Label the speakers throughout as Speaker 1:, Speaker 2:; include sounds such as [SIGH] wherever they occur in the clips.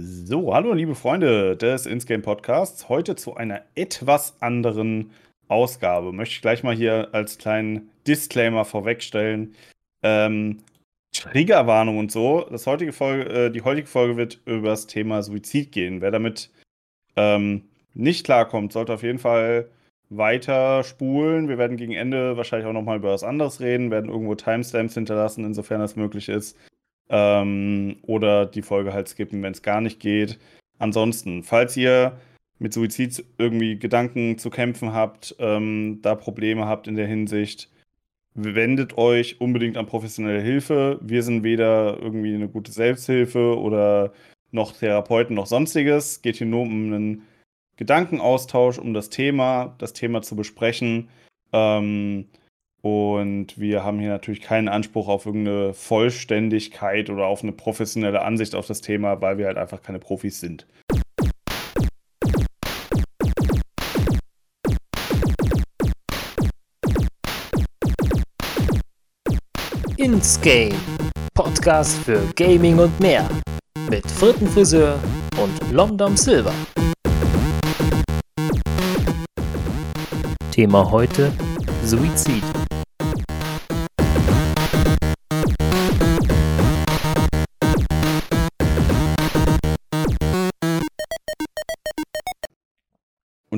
Speaker 1: So, hallo liebe Freunde des Insgame Podcasts. Heute zu einer etwas anderen Ausgabe. Möchte ich gleich mal hier als kleinen Disclaimer vorwegstellen. Ähm, Triggerwarnung und so. Das heutige Folge, äh, die heutige Folge wird über das Thema Suizid gehen. Wer damit ähm, nicht klarkommt, sollte auf jeden Fall weiter spulen. Wir werden gegen Ende wahrscheinlich auch nochmal über was anderes reden, werden irgendwo Timestamps hinterlassen, insofern das möglich ist. Ähm, oder die Folge halt skippen, wenn es gar nicht geht. Ansonsten, falls ihr mit Suizid irgendwie Gedanken zu kämpfen habt, ähm, da Probleme habt in der Hinsicht, wendet euch unbedingt an professionelle Hilfe. Wir sind weder irgendwie eine gute Selbsthilfe oder noch Therapeuten noch sonstiges. Geht hier nur um einen Gedankenaustausch, um das Thema, das Thema zu besprechen. Ähm, und wir haben hier natürlich keinen Anspruch auf irgendeine Vollständigkeit oder auf eine professionelle Ansicht auf das Thema, weil wir halt einfach keine Profis sind.
Speaker 2: Ins Game. Podcast für Gaming und mehr. Mit Frittenfriseur und Lomdom Silver. Thema heute Suizid.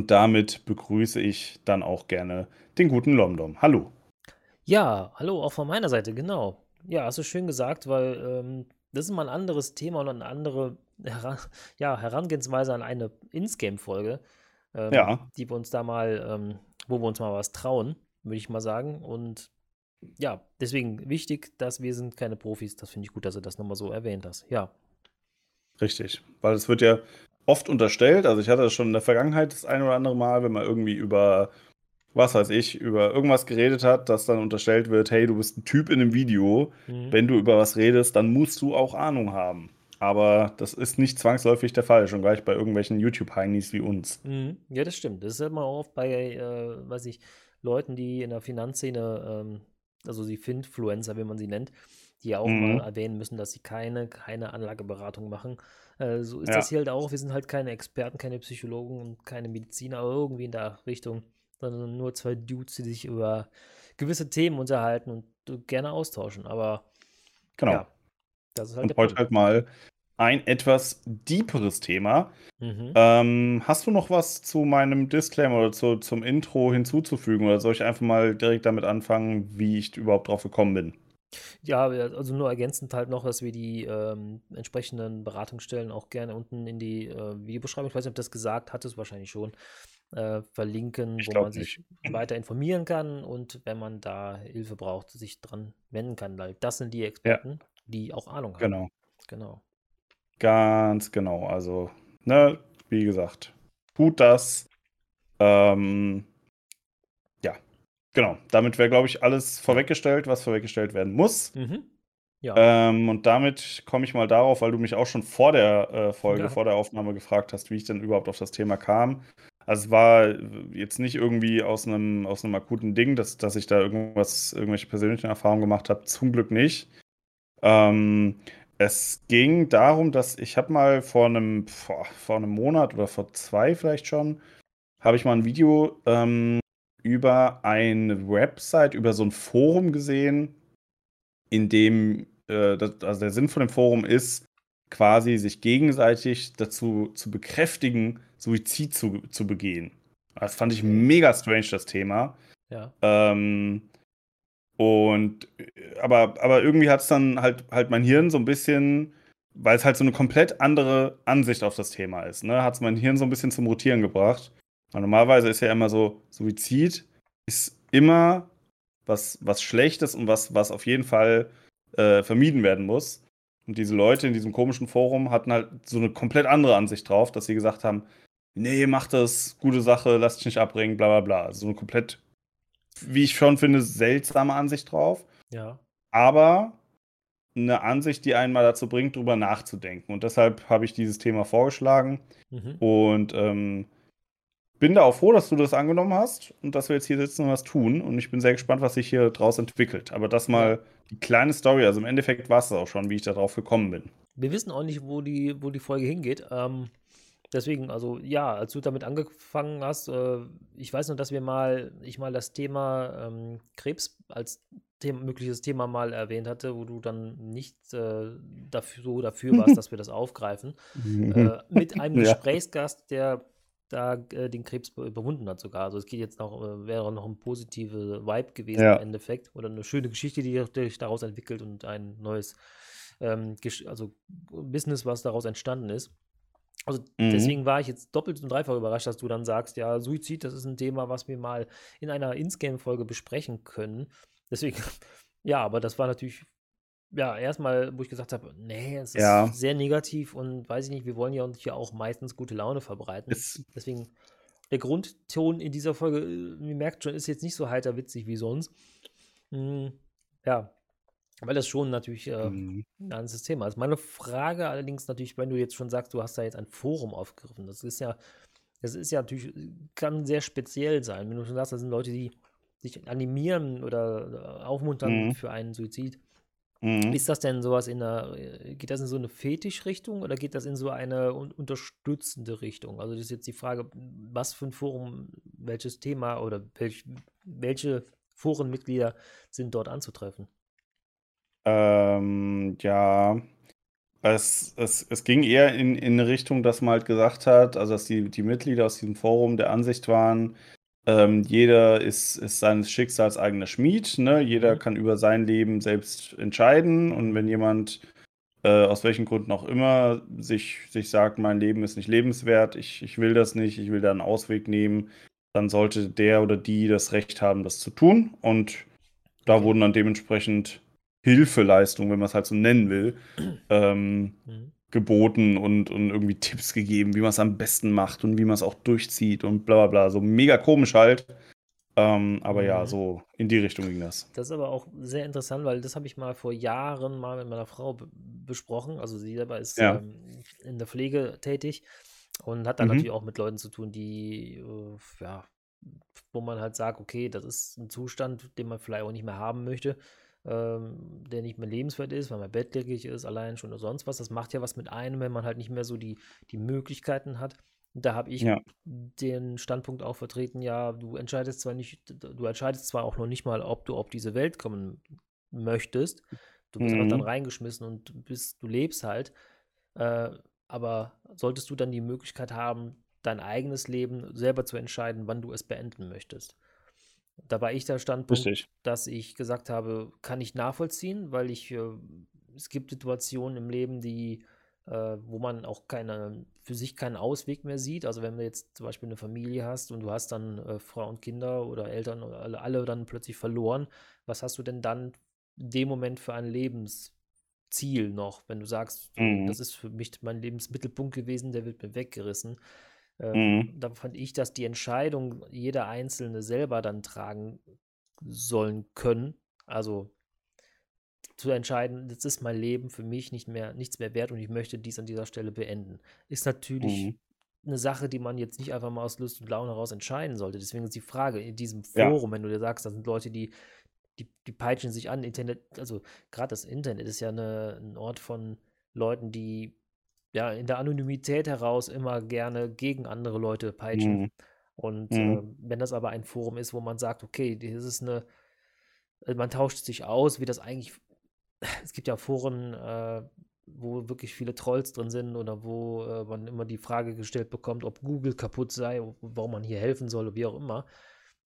Speaker 1: Und damit begrüße ich dann auch gerne den guten Lomdom. Hallo.
Speaker 2: Ja, hallo, auch von meiner Seite, genau. Ja, hast du schön gesagt, weil ähm, das ist mal ein anderes Thema und eine andere Heran ja, Herangehensweise an eine Ins-Game-Folge, ähm,
Speaker 1: Ja.
Speaker 2: die wir uns da mal, ähm, wo wir uns mal was trauen, würde ich mal sagen. Und ja, deswegen wichtig, dass wir sind keine Profis. Das finde ich gut, dass du das nochmal so erwähnt hast. Ja.
Speaker 1: Richtig. Weil es wird ja oft unterstellt, also ich hatte das schon in der Vergangenheit das ein oder andere Mal, wenn man irgendwie über, was weiß ich, über irgendwas geredet hat, dass dann unterstellt wird, hey, du bist ein Typ in einem Video,
Speaker 2: Mhm.
Speaker 1: wenn du über was redest, dann musst du auch Ahnung haben. Aber das ist nicht zwangsläufig der Fall, schon gleich bei irgendwelchen YouTube-Heinis wie uns.
Speaker 2: Mhm. Ja, das stimmt. Das ist immer oft bei, äh, weiß ich, Leuten, die in der Finanzszene, ähm, also die Finfluencer, wie man sie nennt, die ja auch
Speaker 1: Mhm.
Speaker 2: mal erwähnen müssen, dass sie keine, keine Anlageberatung machen. Äh, so ist
Speaker 1: Ja.
Speaker 2: das hier halt auch. Wir sind halt keine Experten, keine Psychologen und keine Mediziner, irgendwie in der Richtung, sondern nur zwei Dudes, die sich über gewisse Themen unterhalten und äh, gerne austauschen. Aber
Speaker 1: Genau.
Speaker 2: ja, das ist halt
Speaker 1: Und heute
Speaker 2: Punkt.
Speaker 1: halt mal ein etwas deeperes Thema.
Speaker 2: Mhm.
Speaker 1: Ähm, hast du noch was zu meinem Disclaimer oder zu, zum Intro hinzuzufügen? Oder soll ich einfach mal direkt damit anfangen, wie ich überhaupt drauf gekommen bin?
Speaker 2: Ja, also nur ergänzend halt noch, dass wir die ähm, entsprechenden Beratungsstellen auch gerne unten in die äh, Videobeschreibung, ich weiß nicht, ob das gesagt hattest, wahrscheinlich schon, äh, verlinken, wo man sich [CLEARS THROAT] weiter informieren kann und wenn man da Hilfe braucht, sich dran wenden kann, weil das sind die Experten, die auch Ahnung haben.
Speaker 1: Genau.
Speaker 2: Genau.
Speaker 1: Ganz genau. Also, ne, wie gesagt, tut das. Ähm, ja, genau. Damit wäre, glaube ich, alles vorweggestellt, was vorweggestellt werden muss.
Speaker 2: Mhm. Ja.
Speaker 1: Ähm, und damit komme ich mal darauf, weil du mich auch schon vor der äh, Folge,
Speaker 2: Ja.
Speaker 1: vor der Aufnahme gefragt hast, wie ich denn überhaupt auf das Thema kam. Also es war jetzt nicht irgendwie aus einem, aus einem akuten Ding, dass, dass ich da irgendwas, irgendwelche persönlichen Erfahrungen gemacht habe. Zum Glück nicht. Ähm, es ging darum, dass ich habe mal vor einem, vor, vor einem Monat oder vor zwei vielleicht schon, habe ich mal ein Video ähm, über eine Website, über so ein Forum gesehen, in dem, äh, das, also der Sinn von dem Forum ist, quasi sich gegenseitig dazu zu bekräftigen, Suizid zu, zu begehen. Das fand ich mega strange, das Thema.
Speaker 2: ja.
Speaker 1: Ähm, und äh, aber, aber irgendwie hat es dann halt, halt mein Hirn so ein bisschen, weil es halt so eine komplett andere Ansicht auf das Thema ist, ne, hat es mein Hirn so ein bisschen zum Rotieren gebracht. Weil normalerweise ist ja immer so, Suizid ist immer was, was Schlechtes und was, was auf jeden Fall äh, vermieden werden muss. Und diese Leute in diesem komischen Forum hatten halt so eine komplett andere Ansicht drauf, dass sie gesagt haben, nee, mach das, gute Sache, lass dich nicht abbringen, bla bla bla. Also so eine komplett, wie ich schon finde, seltsame Ansicht drauf.
Speaker 2: Ja.
Speaker 1: Aber eine Ansicht, die einen mal dazu bringt, drüber nachzudenken. Und deshalb habe ich dieses Thema vorgeschlagen.
Speaker 2: Mhm.
Speaker 1: Und ähm, bin da auch froh, dass du das angenommen hast und dass wir jetzt hier sitzen und was tun. Und ich bin sehr gespannt, was sich hier draus entwickelt. Aber das mal die kleine Story, also im Endeffekt war es auch schon, wie ich darauf gekommen bin.
Speaker 2: Wir wissen auch nicht, wo die, wo die Folge hingeht. Ähm, deswegen, also ja, als du damit angefangen hast, äh, ich weiß nur, dass wir mal, ich mal das Thema ähm, Krebs als Thema, mögliches Thema mal erwähnt hatte, wo du dann nicht äh, dafür, so dafür warst, [LAUGHS] dass wir das aufgreifen. [LAUGHS] äh, mit einem. Gesprächsgast, der da äh, den Krebs überwunden hat sogar. Also es geht jetzt noch, äh, wäre noch ein positiver Vibe gewesen ja. im Endeffekt oder eine schöne Geschichte, die sich daraus entwickelt und ein neues ähm, also Business, was daraus entstanden ist. Also mhm. deswegen war ich jetzt doppelt und dreifach überrascht, dass du dann sagst, ja, Suizid, das ist ein Thema, was wir mal in einer Insgame-Folge besprechen können. Deswegen, [LAUGHS] ja, aber das war natürlich, ja, erstmal, wo ich gesagt habe, nee, es ist ja. sehr negativ und weiß ich nicht, wir wollen ja uns ja auch meistens gute Laune verbreiten. Es deswegen, der Grundton in dieser Folge, äh, ihr merkt schon, ist jetzt nicht so heiter witzig wie sonst. Hm, ja, weil das schon natürlich äh, mhm. ein ganzes Thema ist. Meine Frage allerdings natürlich, wenn du jetzt schon sagst, du hast da jetzt ein Forum aufgegriffen, das ist ja, das ist ja natürlich, kann sehr speziell sein. Wenn du schon sagst, das sind Leute, die sich animieren oder aufmuntern mhm. für einen Suizid. Mhm. Ist das denn sowas in einer, äh, geht das in so eine Fetischrichtung oder geht das in so eine un unterstützende Richtung? Also das ist jetzt die Frage, was für ein Forum, welches Thema oder welch, welche Forenmitglieder sind dort anzutreffen?
Speaker 1: Ähm, ja, es, es, es ging eher in, in eine Richtung, dass man halt gesagt hat, also dass die, die Mitglieder aus diesem Forum der Ansicht waren, ähm, jeder ist, ist seines Schicksals eigener Schmied, ne? Jeder mhm. kann über sein Leben selbst entscheiden und wenn jemand äh, aus welchen Gründen auch immer sich, sich sagt, mein Leben ist nicht lebenswert, ich, ich will das nicht, ich will da einen Ausweg nehmen, dann sollte der oder die das Recht haben, das zu tun und da wurden dann dementsprechend Hilfeleistung, wenn man es halt so nennen will, [CLEARS THROAT] ähm, mhm. Geboten und, und irgendwie Tipps gegeben, wie man es am besten macht und wie man es auch durchzieht und bla bla bla. So mega komisch halt. Ähm, aber mhm. ja, so in die Richtung ging das.
Speaker 2: Das ist aber auch sehr interessant, weil das habe ich mal vor Jahren mal mit meiner Frau besprochen. Also sie selber ist ja. ähm, in der Pflege tätig und hat dann mhm. natürlich auch mit Leuten zu tun, die äh, ja, wo man halt sagt, okay, das ist ein Zustand, den man vielleicht auch nicht mehr haben möchte ähm, der nicht mehr lebenswert ist, weil man bettlägerig ist, allein schon oder sonst was. Das macht ja was mit einem, wenn man halt nicht mehr so die, die Möglichkeiten hat. Da habe ich ja. den Standpunkt auch vertreten, ja, du entscheidest zwar nicht, du entscheidest zwar auch noch nicht mal, ob du auf diese Welt kommen möchtest. Du bist mhm. einfach dann reingeschmissen und bist, du lebst halt. Äh, aber solltest du dann die Möglichkeit haben, dein eigenes Leben selber zu entscheiden, wann du es beenden möchtest. Da war ich der Standpunkt, Richtig. dass ich gesagt habe, kann ich nachvollziehen, weil ich, äh, es gibt Situationen im Leben, die, äh, wo man auch keine, für sich keinen Ausweg mehr sieht. Also wenn du jetzt zum Beispiel eine Familie hast und du hast dann äh, Frau und Kinder oder Eltern oder alle, alle dann plötzlich verloren, was hast du denn dann in dem Moment für ein Lebensziel noch, wenn du sagst, mhm. das ist für mich mein Lebensmittelpunkt gewesen, der wird mir weggerissen. Ähm, mhm. Da fand ich, dass die Entscheidung jeder Einzelne selber dann tragen sollen können. Also zu entscheiden, das ist mein Leben für mich nicht mehr, nichts mehr wert und ich möchte dies an dieser Stelle beenden. Ist natürlich mhm. eine Sache, die man jetzt nicht einfach mal aus Lust und Laune heraus entscheiden sollte. Deswegen ist die Frage in diesem Forum, ja. wenn du dir sagst, da sind Leute, die, die, die peitschen sich an, Internet, also gerade das Internet ist ja eine, ein Ort von Leuten, die ja, in der Anonymität heraus immer gerne gegen andere Leute peitschen. Mhm. Und mhm. äh, wenn das aber ein Forum ist, wo man sagt, okay, das ist eine, äh, man tauscht sich aus, wie das eigentlich, [LAUGHS] es gibt ja Foren, äh, wo wirklich viele Trolls drin sind oder wo äh, man immer die Frage gestellt bekommt, ob Google kaputt sei, warum man hier helfen soll, wie auch immer.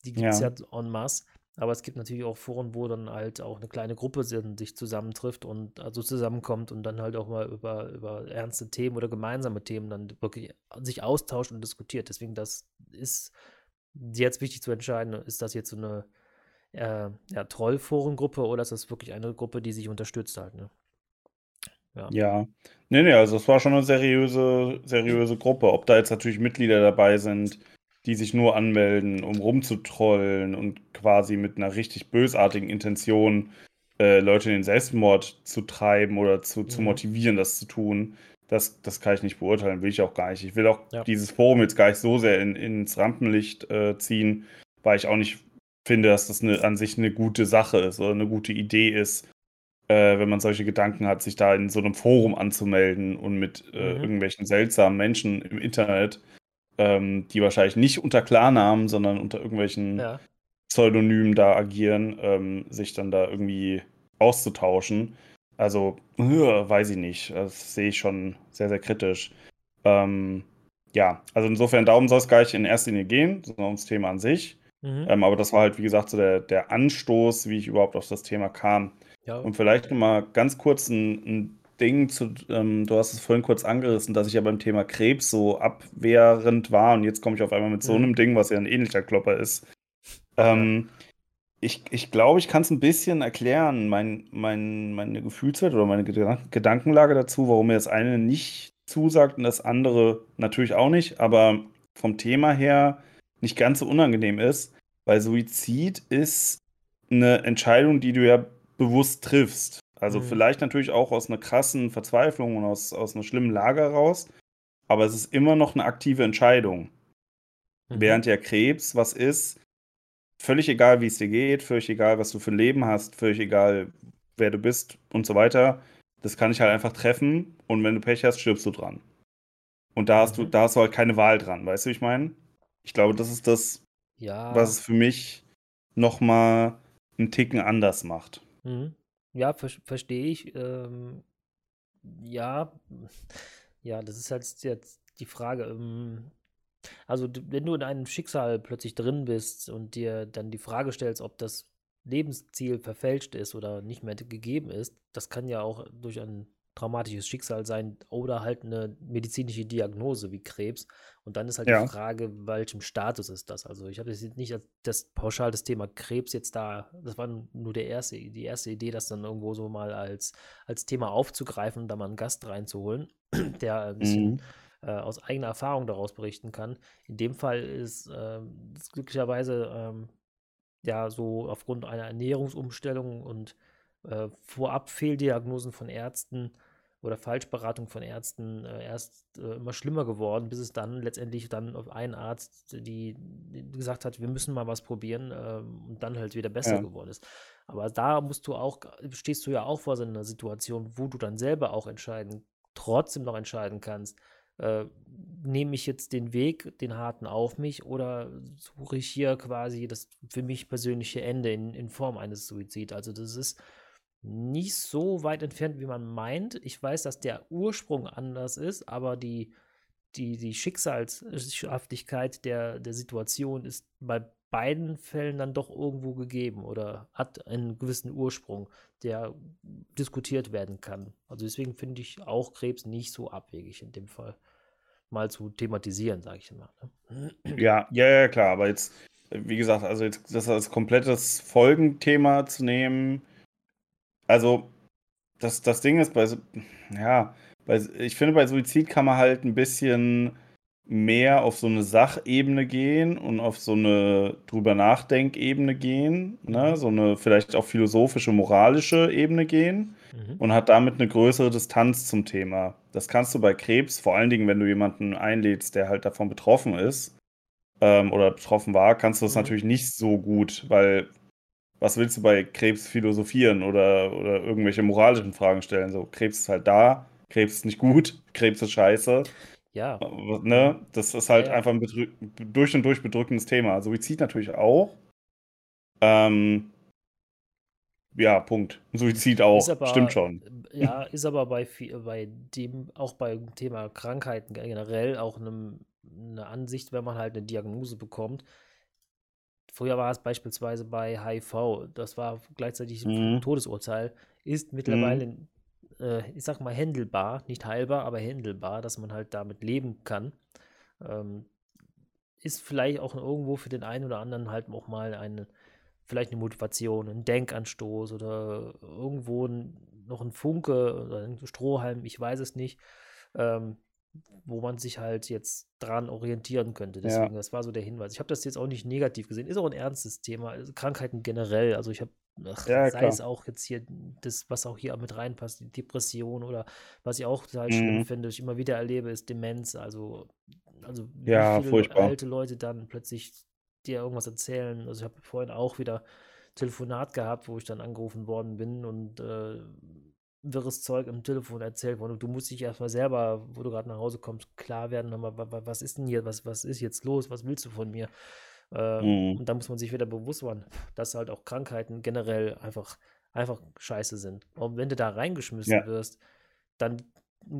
Speaker 2: Die gibt es ja. ja en masse. Aber es gibt natürlich auch Foren, wo dann halt auch eine kleine Gruppe sich zusammentrifft und also zusammenkommt und dann halt auch mal über, über ernste Themen oder gemeinsame Themen dann wirklich sich austauscht und diskutiert. Deswegen, das ist jetzt wichtig zu entscheiden, ist das jetzt so eine äh, ja, Trollforengruppe oder ist das wirklich eine Gruppe, die sich unterstützt halt, ne?
Speaker 1: Ja. ja. Nee, nee, also es war schon eine seriöse, seriöse Gruppe. Ob da jetzt natürlich Mitglieder dabei sind, die sich nur anmelden, um rumzutrollen und quasi mit einer richtig bösartigen Intention äh, Leute in den Selbstmord zu treiben oder zu, mhm. zu motivieren, das zu tun. Das, das kann ich nicht beurteilen, will ich auch gar nicht. Ich will auch ja. dieses Forum jetzt gar nicht so sehr in, ins Rampenlicht äh, ziehen, weil ich auch nicht finde, dass das eine, an sich eine gute Sache ist oder eine gute Idee ist, äh, wenn man solche Gedanken hat, sich da in so einem Forum anzumelden und mit äh, mhm. irgendwelchen seltsamen Menschen im Internet, ähm, die wahrscheinlich nicht unter Klarnamen, sondern unter irgendwelchen ja. Pseudonymen da agieren, ähm, sich dann da irgendwie auszutauschen. Also, äh, weiß ich nicht. Das sehe ich schon sehr, sehr kritisch. Ähm, ja, also insofern, darum soll es gar nicht in erster Linie gehen, sondern ums Thema an sich. Mhm. Ähm, aber das war halt, wie gesagt, so der, der Anstoß, wie ich überhaupt auf das Thema kam. Ja. Und vielleicht nochmal ganz kurz ein, ein Ding zu, ähm, du hast es vorhin kurz angerissen, dass ich ja beim Thema Krebs so abwehrend war und jetzt komme ich auf einmal mit mhm. so einem Ding, was ja ein ähnlicher Klopper ist. Ähm, ich, ich glaube, ich kann es ein bisschen erklären, mein, mein, meine Gefühlswelt oder meine Gedankenlage dazu, warum mir das eine nicht zusagt und das andere natürlich auch nicht, aber vom Thema her nicht ganz so unangenehm ist, weil Suizid ist eine Entscheidung, die du ja bewusst triffst. Also mhm. vielleicht natürlich auch aus einer krassen Verzweiflung und aus, aus einer schlimmen Lage heraus, aber es ist immer noch eine aktive Entscheidung. Mhm. Während ja Krebs was ist, völlig egal, wie es dir geht, völlig egal, was du für ein Leben hast, völlig egal, wer du bist und so weiter, das kann ich halt einfach treffen und wenn du Pech hast, stirbst du dran. Und da hast du, mhm. da hast du halt keine Wahl dran, weißt du, wie ich meine? Ich glaube, das ist das, ja. was es für mich nochmal einen Ticken anders macht.
Speaker 2: Mhm. Ja, ver verstehe ich. Ähm, ja, [LAUGHS] ja, das ist halt jetzt die Frage. Ähm, also, wenn du in einem Schicksal plötzlich drin bist und dir dann die Frage stellst, ob das Lebensziel verfälscht ist oder nicht mehr gegeben ist, das kann ja auch durch ein traumatisches Schicksal sein oder halt eine medizinische Diagnose wie Krebs. Und dann ist halt ja. die Frage, welchem Status ist das? Also ich habe jetzt nicht das pauschal das Thema Krebs jetzt da, das war nur der erste, die erste Idee, das dann irgendwo so mal als, als Thema aufzugreifen und da mal einen Gast reinzuholen, [CLEARS THROAT] der ein bisschen mhm. äh, aus eigener Erfahrung daraus berichten kann. In dem Fall ist äh, glücklicherweise ähm, ja so aufgrund einer Ernährungsumstellung und äh, vorab Fehldiagnosen von Ärzten oder Falschberatung von Ärzten äh, erst äh, immer schlimmer geworden, bis es dann letztendlich dann auf einen Arzt, die, die gesagt hat, wir müssen mal was probieren ähm, und dann halt wieder besser ja. geworden ist. Aber da musst du auch, stehst du ja auch vor so einer Situation, wo du dann selber auch entscheiden, trotzdem noch entscheiden kannst, äh, nehme ich jetzt den Weg, den harten auf mich oder suche ich hier quasi das für mich persönliche Ende in, in Form eines Suizids? Also das ist nicht so weit entfernt, wie man meint. Ich weiß, dass der Ursprung anders ist, aber die, die, die Schicksalshaftigkeit der, der Situation ist bei beiden Fällen dann doch irgendwo gegeben oder hat einen gewissen Ursprung, der diskutiert werden kann. Also deswegen finde ich auch Krebs nicht so abwegig in dem Fall mal zu thematisieren, sage ich mal.
Speaker 1: Ne? Ja, ja, ja, klar. Aber jetzt, wie gesagt, also jetzt das als komplettes Folgenthema zu nehmen, also, das, das Ding ist, bei, ja, bei, ich finde, bei Suizid kann man halt ein bisschen mehr auf so eine Sachebene gehen und auf so eine drüber Nachdenkebene gehen, ne? Mhm. so eine vielleicht auch philosophische, moralische Ebene gehen mhm. und hat damit eine größere Distanz zum Thema. Das kannst du bei Krebs, vor allen Dingen, wenn du jemanden einlädst, der halt davon betroffen ist ähm, oder betroffen war, kannst du das mhm. natürlich nicht so gut, weil was willst du bei Krebs philosophieren oder, oder irgendwelche moralischen Fragen stellen? So, Krebs ist halt da, Krebs ist nicht gut, [LAUGHS] Krebs ist scheiße.
Speaker 2: Ja.
Speaker 1: Ne? Das ist halt ja, ja. einfach ein durch und durch bedrückendes Thema. Suizid natürlich auch. Ähm, ja, Punkt. [LAUGHS] Suizid auch. Aber, Stimmt schon.
Speaker 2: Ja, ist aber bei, bei dem, auch beim Thema Krankheiten generell auch eine, eine Ansicht, wenn man halt eine Diagnose bekommt, Früher war es beispielsweise bei HIV, das war gleichzeitig ein mhm. Todesurteil, ist mittlerweile, mhm. äh, ich sag mal, händelbar, nicht heilbar, aber händelbar, dass man halt damit leben kann. Ähm, ist vielleicht auch irgendwo für den einen oder anderen halt auch mal eine, vielleicht eine Motivation, ein Denkanstoß oder irgendwo ein, noch ein Funke oder ein Strohhalm, ich weiß es nicht. Ähm, wo man sich halt jetzt dran orientieren könnte. Deswegen, ja. das war so der Hinweis. Ich habe das jetzt auch nicht negativ gesehen. Ist auch ein ernstes Thema. Also Krankheiten generell. Also ich habe, ja, sei klar. es auch jetzt hier das, was auch hier mit reinpasst, die Depression oder was ich auch halt mhm. schlimm finde, ich immer wieder erlebe, ist Demenz. Also, also
Speaker 1: ja,
Speaker 2: wie viele
Speaker 1: furchtbar.
Speaker 2: alte Leute dann plötzlich dir irgendwas erzählen. Also ich habe vorhin auch wieder Telefonat gehabt, wo ich dann angerufen worden bin und äh, wirres Zeug im Telefon erzählt worden. Und du musst dich erstmal selber, wo du gerade nach Hause kommst, klar werden, was ist denn hier, was, was ist jetzt los, was willst du von mir? Äh, mhm. Und da muss man sich wieder bewusst machen, dass halt auch Krankheiten generell einfach, einfach scheiße sind. Und wenn du da reingeschmissen ja. wirst, dann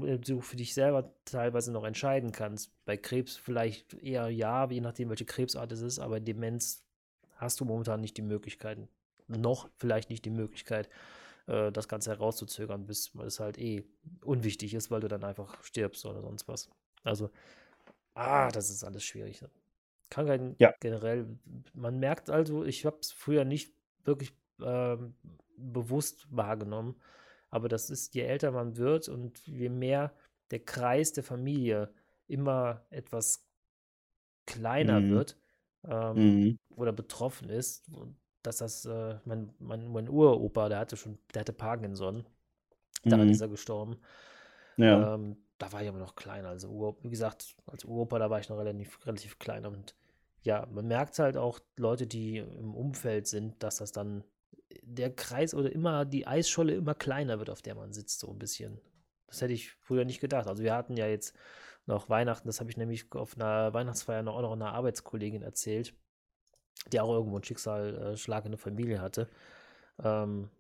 Speaker 2: äh, du für dich selber teilweise noch entscheiden kannst. Bei Krebs vielleicht eher ja, je nachdem, welche Krebsart es ist, aber Demenz hast du momentan nicht die Möglichkeiten. Noch vielleicht nicht die Möglichkeit, äh, das Ganze herauszuzögern, bis es halt eh unwichtig ist, weil du dann einfach stirbst oder sonst was. Also, ah, das ist alles schwierig. Ne? Krankheiten ja. generell, man merkt also, ich habe es früher nicht wirklich ähm, bewusst wahrgenommen, aber das ist, je älter man wird und je mehr der Kreis der Familie immer etwas kleiner mhm. wird ähm, mhm. oder betroffen ist, dass das, äh, mein, mein, mein Uropa, der hatte schon, der hatte Parkinson, daran mhm. ist er gestorben. Ja. Ähm, da war ich aber noch klein. Also, wie gesagt, als Uropa, da war ich noch relativ, relativ klein. Und ja, man merkt halt auch Leute, die im Umfeld sind, dass das dann der Kreis oder immer die Eisscholle immer kleiner wird, auf der man sitzt, so ein bisschen. Das hätte ich früher nicht gedacht. Also wir hatten ja jetzt noch Weihnachten, das habe ich nämlich auf einer Weihnachtsfeier noch, auch noch einer Arbeitskollegin erzählt, die auch irgendwo einen Schicksalsschlag in der Familie hatte. Ähm,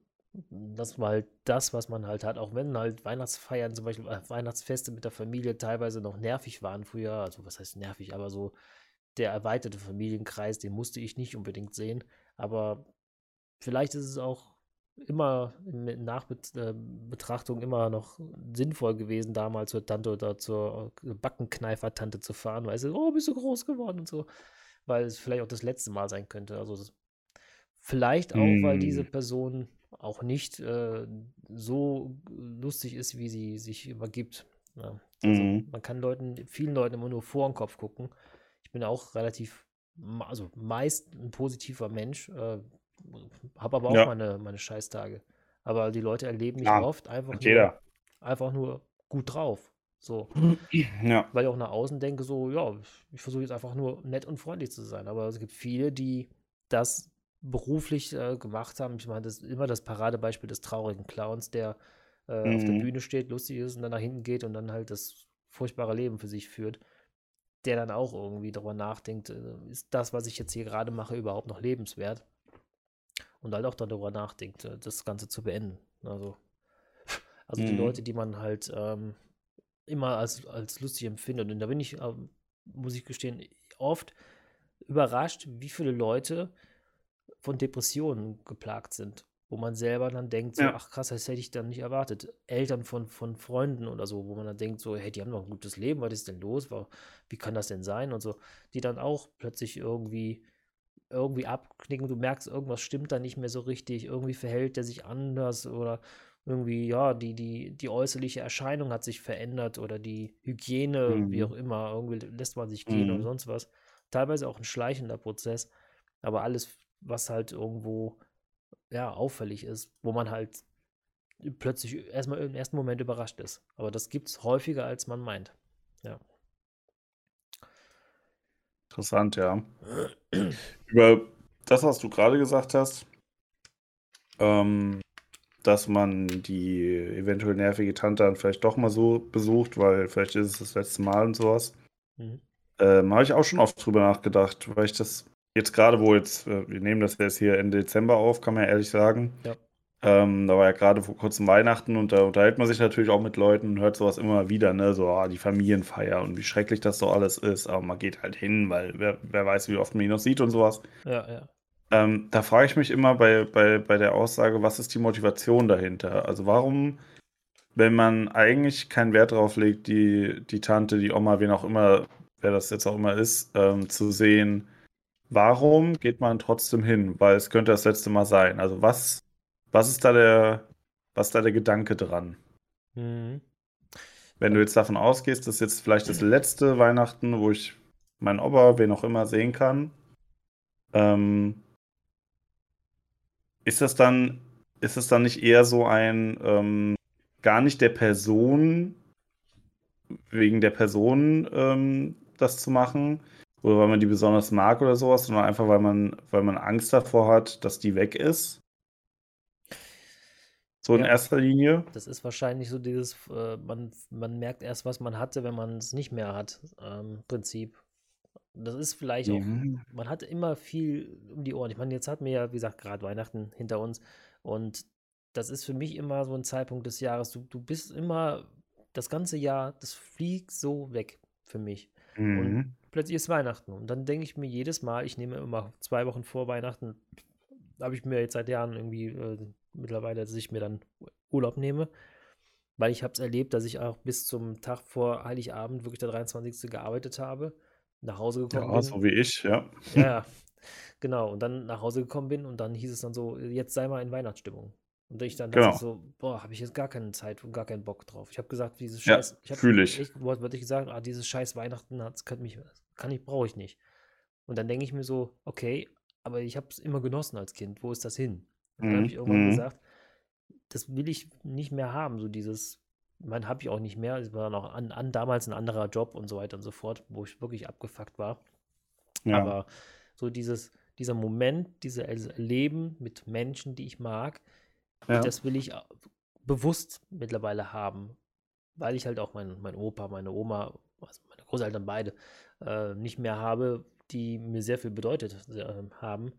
Speaker 2: das war halt das, was man halt hat, auch wenn halt Weihnachtsfeiern, zum Beispiel äh, Weihnachtsfeste mit der Familie teilweise noch nervig waren früher, also was heißt nervig, aber so der erweiterte Familienkreis, den musste ich nicht unbedingt sehen, aber vielleicht ist es auch immer in Nachbetrachtung äh, immer noch sinnvoll gewesen, damals zur Tante oder zur Backenkneifer-Tante zu fahren, weil sie, oh, bist du groß geworden und so, weil es vielleicht auch das letzte Mal sein könnte. Also vielleicht auch, mm. weil diese hm. Person auch nicht äh, so lustig ist, wie sie sich immer gibt. Ja. Also mm. Man kann Leuten, vielen Leuten immer nur vor den Kopf gucken. Ich bin auch relativ, also meist ein positiver Mensch, äh, habe aber auch ja. meine, meine Scheißtage. Aber die Leute erleben mich ja, oft einfach nur, einfach nur gut drauf. So. Ja. Weil ich auch nach außen denke, so, ja, ich versuche jetzt einfach nur nett und freundlich zu sein. Aber es gibt viele, die das beruflich äh, gemacht haben. Ich meine, das ist immer das Paradebeispiel des traurigen Clowns, der äh, mhm. auf der mhm. Bühne steht, lustig ist und dann nach hinten geht und dann halt das furchtbare Leben für sich führt. Der dann auch irgendwie darüber nachdenkt, äh, ist das, was ich jetzt hier gerade mache, überhaupt noch lebenswert? und halt auch darüber nachdenkt, äh, das Ganze zu beenden. Also, also mhm. die Leute, die man halt ähm, immer als, als lustig empfindet. Und da bin ich, ähm, muss ich gestehen, oft überrascht, wie viele Leute von Depressionen geplagt sind. Wo man selber dann denkt, so, ja. ach krass, das hätte ich dann nicht erwartet. Eltern von, von Freunden oder so, wo man dann denkt, so, hey, die haben doch ein gutes Leben, was ist denn los? Wie kann das denn sein? Und so, die dann auch plötzlich irgendwie irgendwie abknicken, du merkst, irgendwas stimmt da nicht mehr so richtig, irgendwie verhält der sich anders oder irgendwie, ja, die, die, die äußerliche Erscheinung hat sich verändert oder die Hygiene, mhm. wie auch immer, irgendwie lässt man sich gehen mhm. oder sonst was. Teilweise auch ein schleichender Prozess, aber alles, was halt irgendwo, ja, auffällig ist, wo man halt plötzlich erstmal im ersten Moment überrascht ist. Aber das gibt es häufiger, als man meint. Ja.
Speaker 1: Interessant, ja. Über das, was du gerade gesagt hast, ähm, dass man die eventuell nervige Tante dann vielleicht doch mal so besucht, weil vielleicht ist es das letzte Mal und sowas. Mhm. Ähm, Habe ich auch schon oft drüber nachgedacht, weil ich das jetzt gerade, wo jetzt, äh, wir nehmen das jetzt hier Ende Dezember auf, kann man ja ehrlich sagen. Ja. Ähm, da war ja gerade vor kurzem Weihnachten und da unterhält man sich natürlich auch mit Leuten und hört sowas immer wieder, ne? So, ah, die Familienfeier und wie schrecklich das so alles ist. Aber man geht halt hin, weil wer, wer weiß, wie oft man ihn noch sieht und sowas.
Speaker 2: Ja, ja.
Speaker 1: Ähm, da frage ich mich immer bei, bei, bei der Aussage, was ist die Motivation dahinter? Also warum, wenn man eigentlich keinen Wert darauf legt, die, die Tante, die Oma, wen auch immer, wer das jetzt auch immer ist, ähm, zu sehen, warum geht man trotzdem hin? Weil es könnte das letzte Mal sein. Also was was ist da der, was ist da der Gedanke dran? Mhm. Wenn du jetzt davon ausgehst, dass jetzt vielleicht das letzte Weihnachten, wo ich meinen Opa, wen auch immer, sehen kann, ähm, ist das dann, ist es dann nicht eher so ein, ähm, gar nicht der Person, wegen der Person ähm, das zu machen, oder weil man die besonders mag oder sowas, sondern einfach, weil man, weil man Angst davor hat, dass die weg ist. So in
Speaker 2: Ja.
Speaker 1: erster Linie.
Speaker 2: Das ist wahrscheinlich so dieses, äh, man, man merkt erst, was man hatte, wenn man es nicht mehr hat, ähm, Prinzip. Das ist vielleicht auch,
Speaker 1: Ja.
Speaker 2: man hat immer viel um die Ohren. Ich meine, jetzt hatten wir ja, wie gesagt, gerade Weihnachten hinter uns und das ist für mich immer so ein Zeitpunkt des Jahres. Du, du bist immer, das ganze Jahr, das fliegt so weg für mich. Und
Speaker 1: Mhm.
Speaker 2: plötzlich ist Weihnachten. Und dann denke ich mir jedes Mal, ich nehme immer zwei Wochen vor Weihnachten, habe ich mir jetzt seit Jahren irgendwie äh, mittlerweile, dass ich mir dann Urlaub nehme, weil ich habe es erlebt, dass ich auch bis zum Tag vor Heiligabend, wirklich der 23. gearbeitet habe, nach Hause gekommen
Speaker 1: Ja,
Speaker 2: bin.
Speaker 1: so wie ich, ja.
Speaker 2: Ja, ja, genau. Und dann nach Hause gekommen bin und dann hieß es dann so, jetzt sei mal in Weihnachtsstimmung. Und ich dann dachte
Speaker 1: Genau.
Speaker 2: so, boah, habe ich jetzt gar keine Zeit und gar keinen Bock drauf. Ich habe gesagt, dieses
Speaker 1: Ja,
Speaker 2: Scheiß, ich habe
Speaker 1: fühle ich.
Speaker 2: echt wortwörtlich gesagt, ah, dieses Scheiß Weihnachten, das kann mich, kann ich, brauche ich nicht. Und dann denke ich mir so, okay, aber ich habe es immer genossen als Kind. Wo ist das hin? Dann habe ich
Speaker 1: Mhm.
Speaker 2: irgendwann
Speaker 1: Mhm.
Speaker 2: gesagt, das will ich nicht mehr haben, so dieses, man habe ich auch nicht mehr. Es war noch an, an damals ein anderer Job und so weiter und so fort, wo ich wirklich abgefuckt war.
Speaker 1: Ja.
Speaker 2: Aber so dieses, dieser Moment, dieses Erleben mit Menschen, die ich mag,
Speaker 1: Ja.
Speaker 2: das will ich au- bewusst mittlerweile haben, weil ich halt auch meinen mein Opa, meine Oma, also meine Großeltern beide, äh, nicht mehr habe, die mir sehr viel bedeutet äh, haben.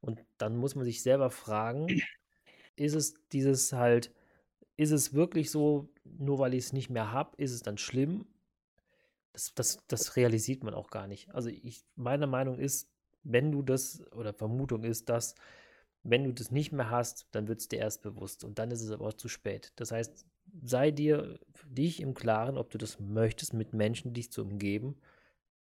Speaker 2: Und dann muss man sich selber fragen, [CLEARS THROAT] ist es dieses halt, ist es wirklich so, nur weil ich es nicht mehr habe, ist es dann schlimm? Das, das, das realisiert man auch gar nicht. Also ich, meine Meinung ist, wenn du das, oder Vermutung ist, dass wenn du das nicht mehr hast, dann wird es dir erst bewusst und dann ist es aber auch zu spät. Das heißt, sei dir für dich im Klaren, ob du das möchtest, mit Menschen dich zu umgeben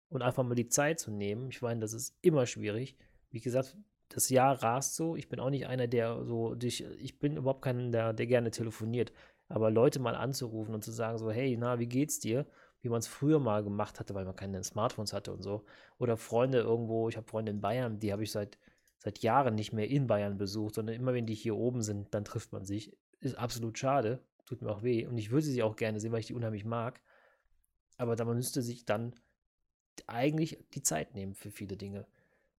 Speaker 2: und einfach mal die Zeit zu nehmen. Ich meine, das ist immer schwierig. Wie gesagt, das Jahr rast so. Ich bin auch nicht einer, der so dich, ich bin überhaupt keiner, der, der gerne telefoniert. Aber Leute mal anzurufen und zu sagen so, hey, na, wie geht's dir? Wie man es früher mal gemacht hatte, weil man keine Smartphones hatte und so. Oder Freunde irgendwo, ich habe Freunde in Bayern, die habe ich seit, seit Jahren nicht mehr in Bayern besucht, sondern immer wenn die hier oben sind, dann trifft man sich. Ist absolut schade, tut mir auch weh. Und ich würde sie auch gerne sehen, weil ich die unheimlich mag. Aber da man müsste sich dann eigentlich die Zeit nehmen für viele Dinge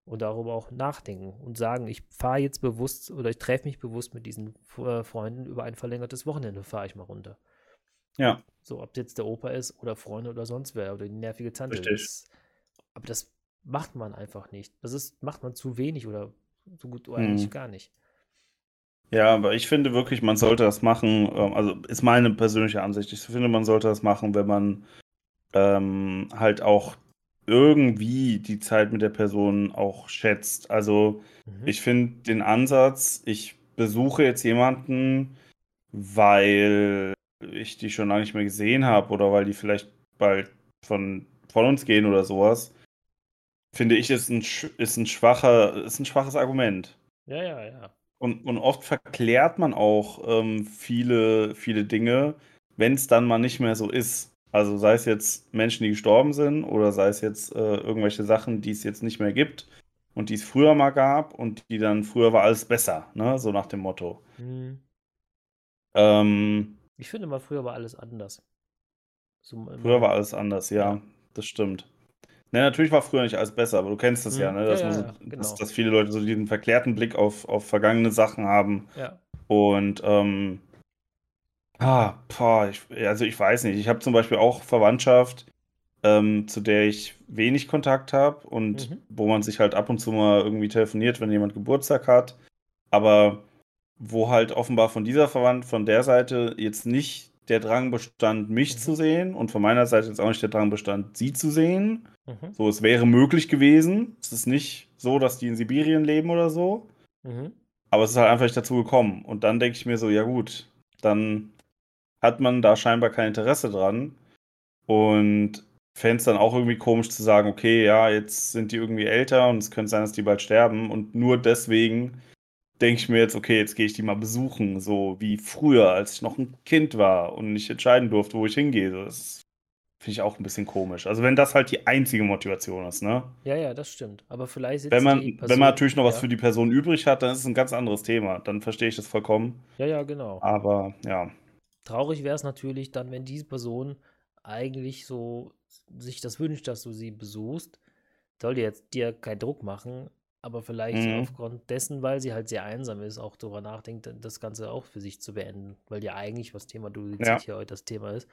Speaker 2: und darüber auch nachdenken und sagen, ich fahre jetzt bewusst oder ich treffe mich bewusst mit diesen äh, Freunden über ein verlängertes Wochenende, fahre ich mal runter.
Speaker 1: Ja.
Speaker 2: So, ob jetzt der Opa ist oder Freunde oder sonst wer oder die nervige Tante.
Speaker 1: Richtig.
Speaker 2: Das, aber das macht man einfach nicht. Das ist, macht man zu wenig oder so gut oder
Speaker 1: Mhm.
Speaker 2: eigentlich gar nicht.
Speaker 1: Ja, aber ich finde wirklich, man sollte das machen, ähm, also ist meine persönliche Ansicht. Ich finde, man sollte das machen, wenn man ähm, halt auch irgendwie die Zeit mit der Person auch schätzt. Also
Speaker 2: Mhm.
Speaker 1: ich finde den Ansatz, ich besuche jetzt jemanden, weil ich die schon lange nicht mehr gesehen habe oder weil die vielleicht bald von, von uns gehen oder sowas, finde ich, ist ein, ist ein schwacher, ist ein schwaches Argument.
Speaker 2: Ja, ja, ja.
Speaker 1: Und, und oft verklärt man auch ähm, viele, viele Dinge, wenn es dann mal nicht mehr so ist. Also sei es jetzt Menschen, die gestorben sind, oder sei es jetzt äh, irgendwelche Sachen, die es jetzt nicht mehr gibt und die es früher mal gab und die dann früher war alles besser, ne? So nach dem Motto.
Speaker 2: Hm.
Speaker 1: Ähm,
Speaker 2: Ich finde mal, früher war alles anders. So,
Speaker 1: früher war alles anders, ja,
Speaker 2: Ja.
Speaker 1: das stimmt. Ne, natürlich war früher nicht alles besser, aber du kennst das ja,
Speaker 2: Hm,
Speaker 1: ne?
Speaker 2: ja,
Speaker 1: Dass,
Speaker 2: ja,
Speaker 1: man so,
Speaker 2: ja, genau.
Speaker 1: dass, dass viele Leute so diesen verklärten Blick auf, auf vergangene Sachen haben.
Speaker 2: Ja.
Speaker 1: Und ähm, ah, boah, ich, also ich weiß nicht. Ich habe zum Beispiel auch Verwandtschaft, ähm, zu der ich wenig Kontakt habe und
Speaker 2: Mhm.
Speaker 1: wo man sich halt ab und zu mal irgendwie telefoniert, wenn jemand Geburtstag hat. Aber wo halt offenbar von dieser Verwandt, von der Seite jetzt nicht der Drang bestand, mich
Speaker 2: Mhm.
Speaker 1: zu sehen und von meiner Seite jetzt auch nicht der Drang bestand, sie zu sehen.
Speaker 2: Mhm.
Speaker 1: So, es wäre möglich gewesen. Es ist nicht so, dass die in Sibirien leben oder so.
Speaker 2: Mhm.
Speaker 1: Aber es ist halt einfach nicht dazu gekommen. Und dann denke ich mir so, ja gut, dann hat man da scheinbar kein Interesse dran. Und fände es dann auch irgendwie komisch zu sagen, okay, ja, jetzt sind die irgendwie älter und es könnte sein, dass die bald sterben. Und nur deswegen denke ich mir jetzt, okay, jetzt gehe ich die mal besuchen, so wie früher, als ich noch ein Kind war und nicht entscheiden durfte, wo ich hingehe. Das finde ich auch ein bisschen komisch. Also wenn das halt die einzige Motivation ist, ne?
Speaker 2: Ja, ja, das stimmt. Aber vielleicht sitzt
Speaker 1: Wenn man,
Speaker 2: die
Speaker 1: wenn
Speaker 2: Person,
Speaker 1: man natürlich noch was
Speaker 2: ja,
Speaker 1: für die Person übrig hat, dann ist es ein ganz anderes Thema. Dann verstehe ich das vollkommen.
Speaker 2: Ja, ja, genau.
Speaker 1: Aber ja,
Speaker 2: Traurig wäre es natürlich dann, wenn diese Person eigentlich so sich das wünscht, dass du sie besuchst, soll dir jetzt dir keinen Druck machen, aber vielleicht
Speaker 1: Mhm.
Speaker 2: aufgrund dessen, weil sie halt sehr einsam ist, auch darüber nachdenkt, das Ganze auch für sich zu beenden, weil ja eigentlich was Thema Dualizität
Speaker 1: Ja.
Speaker 2: hier heute das Thema ist.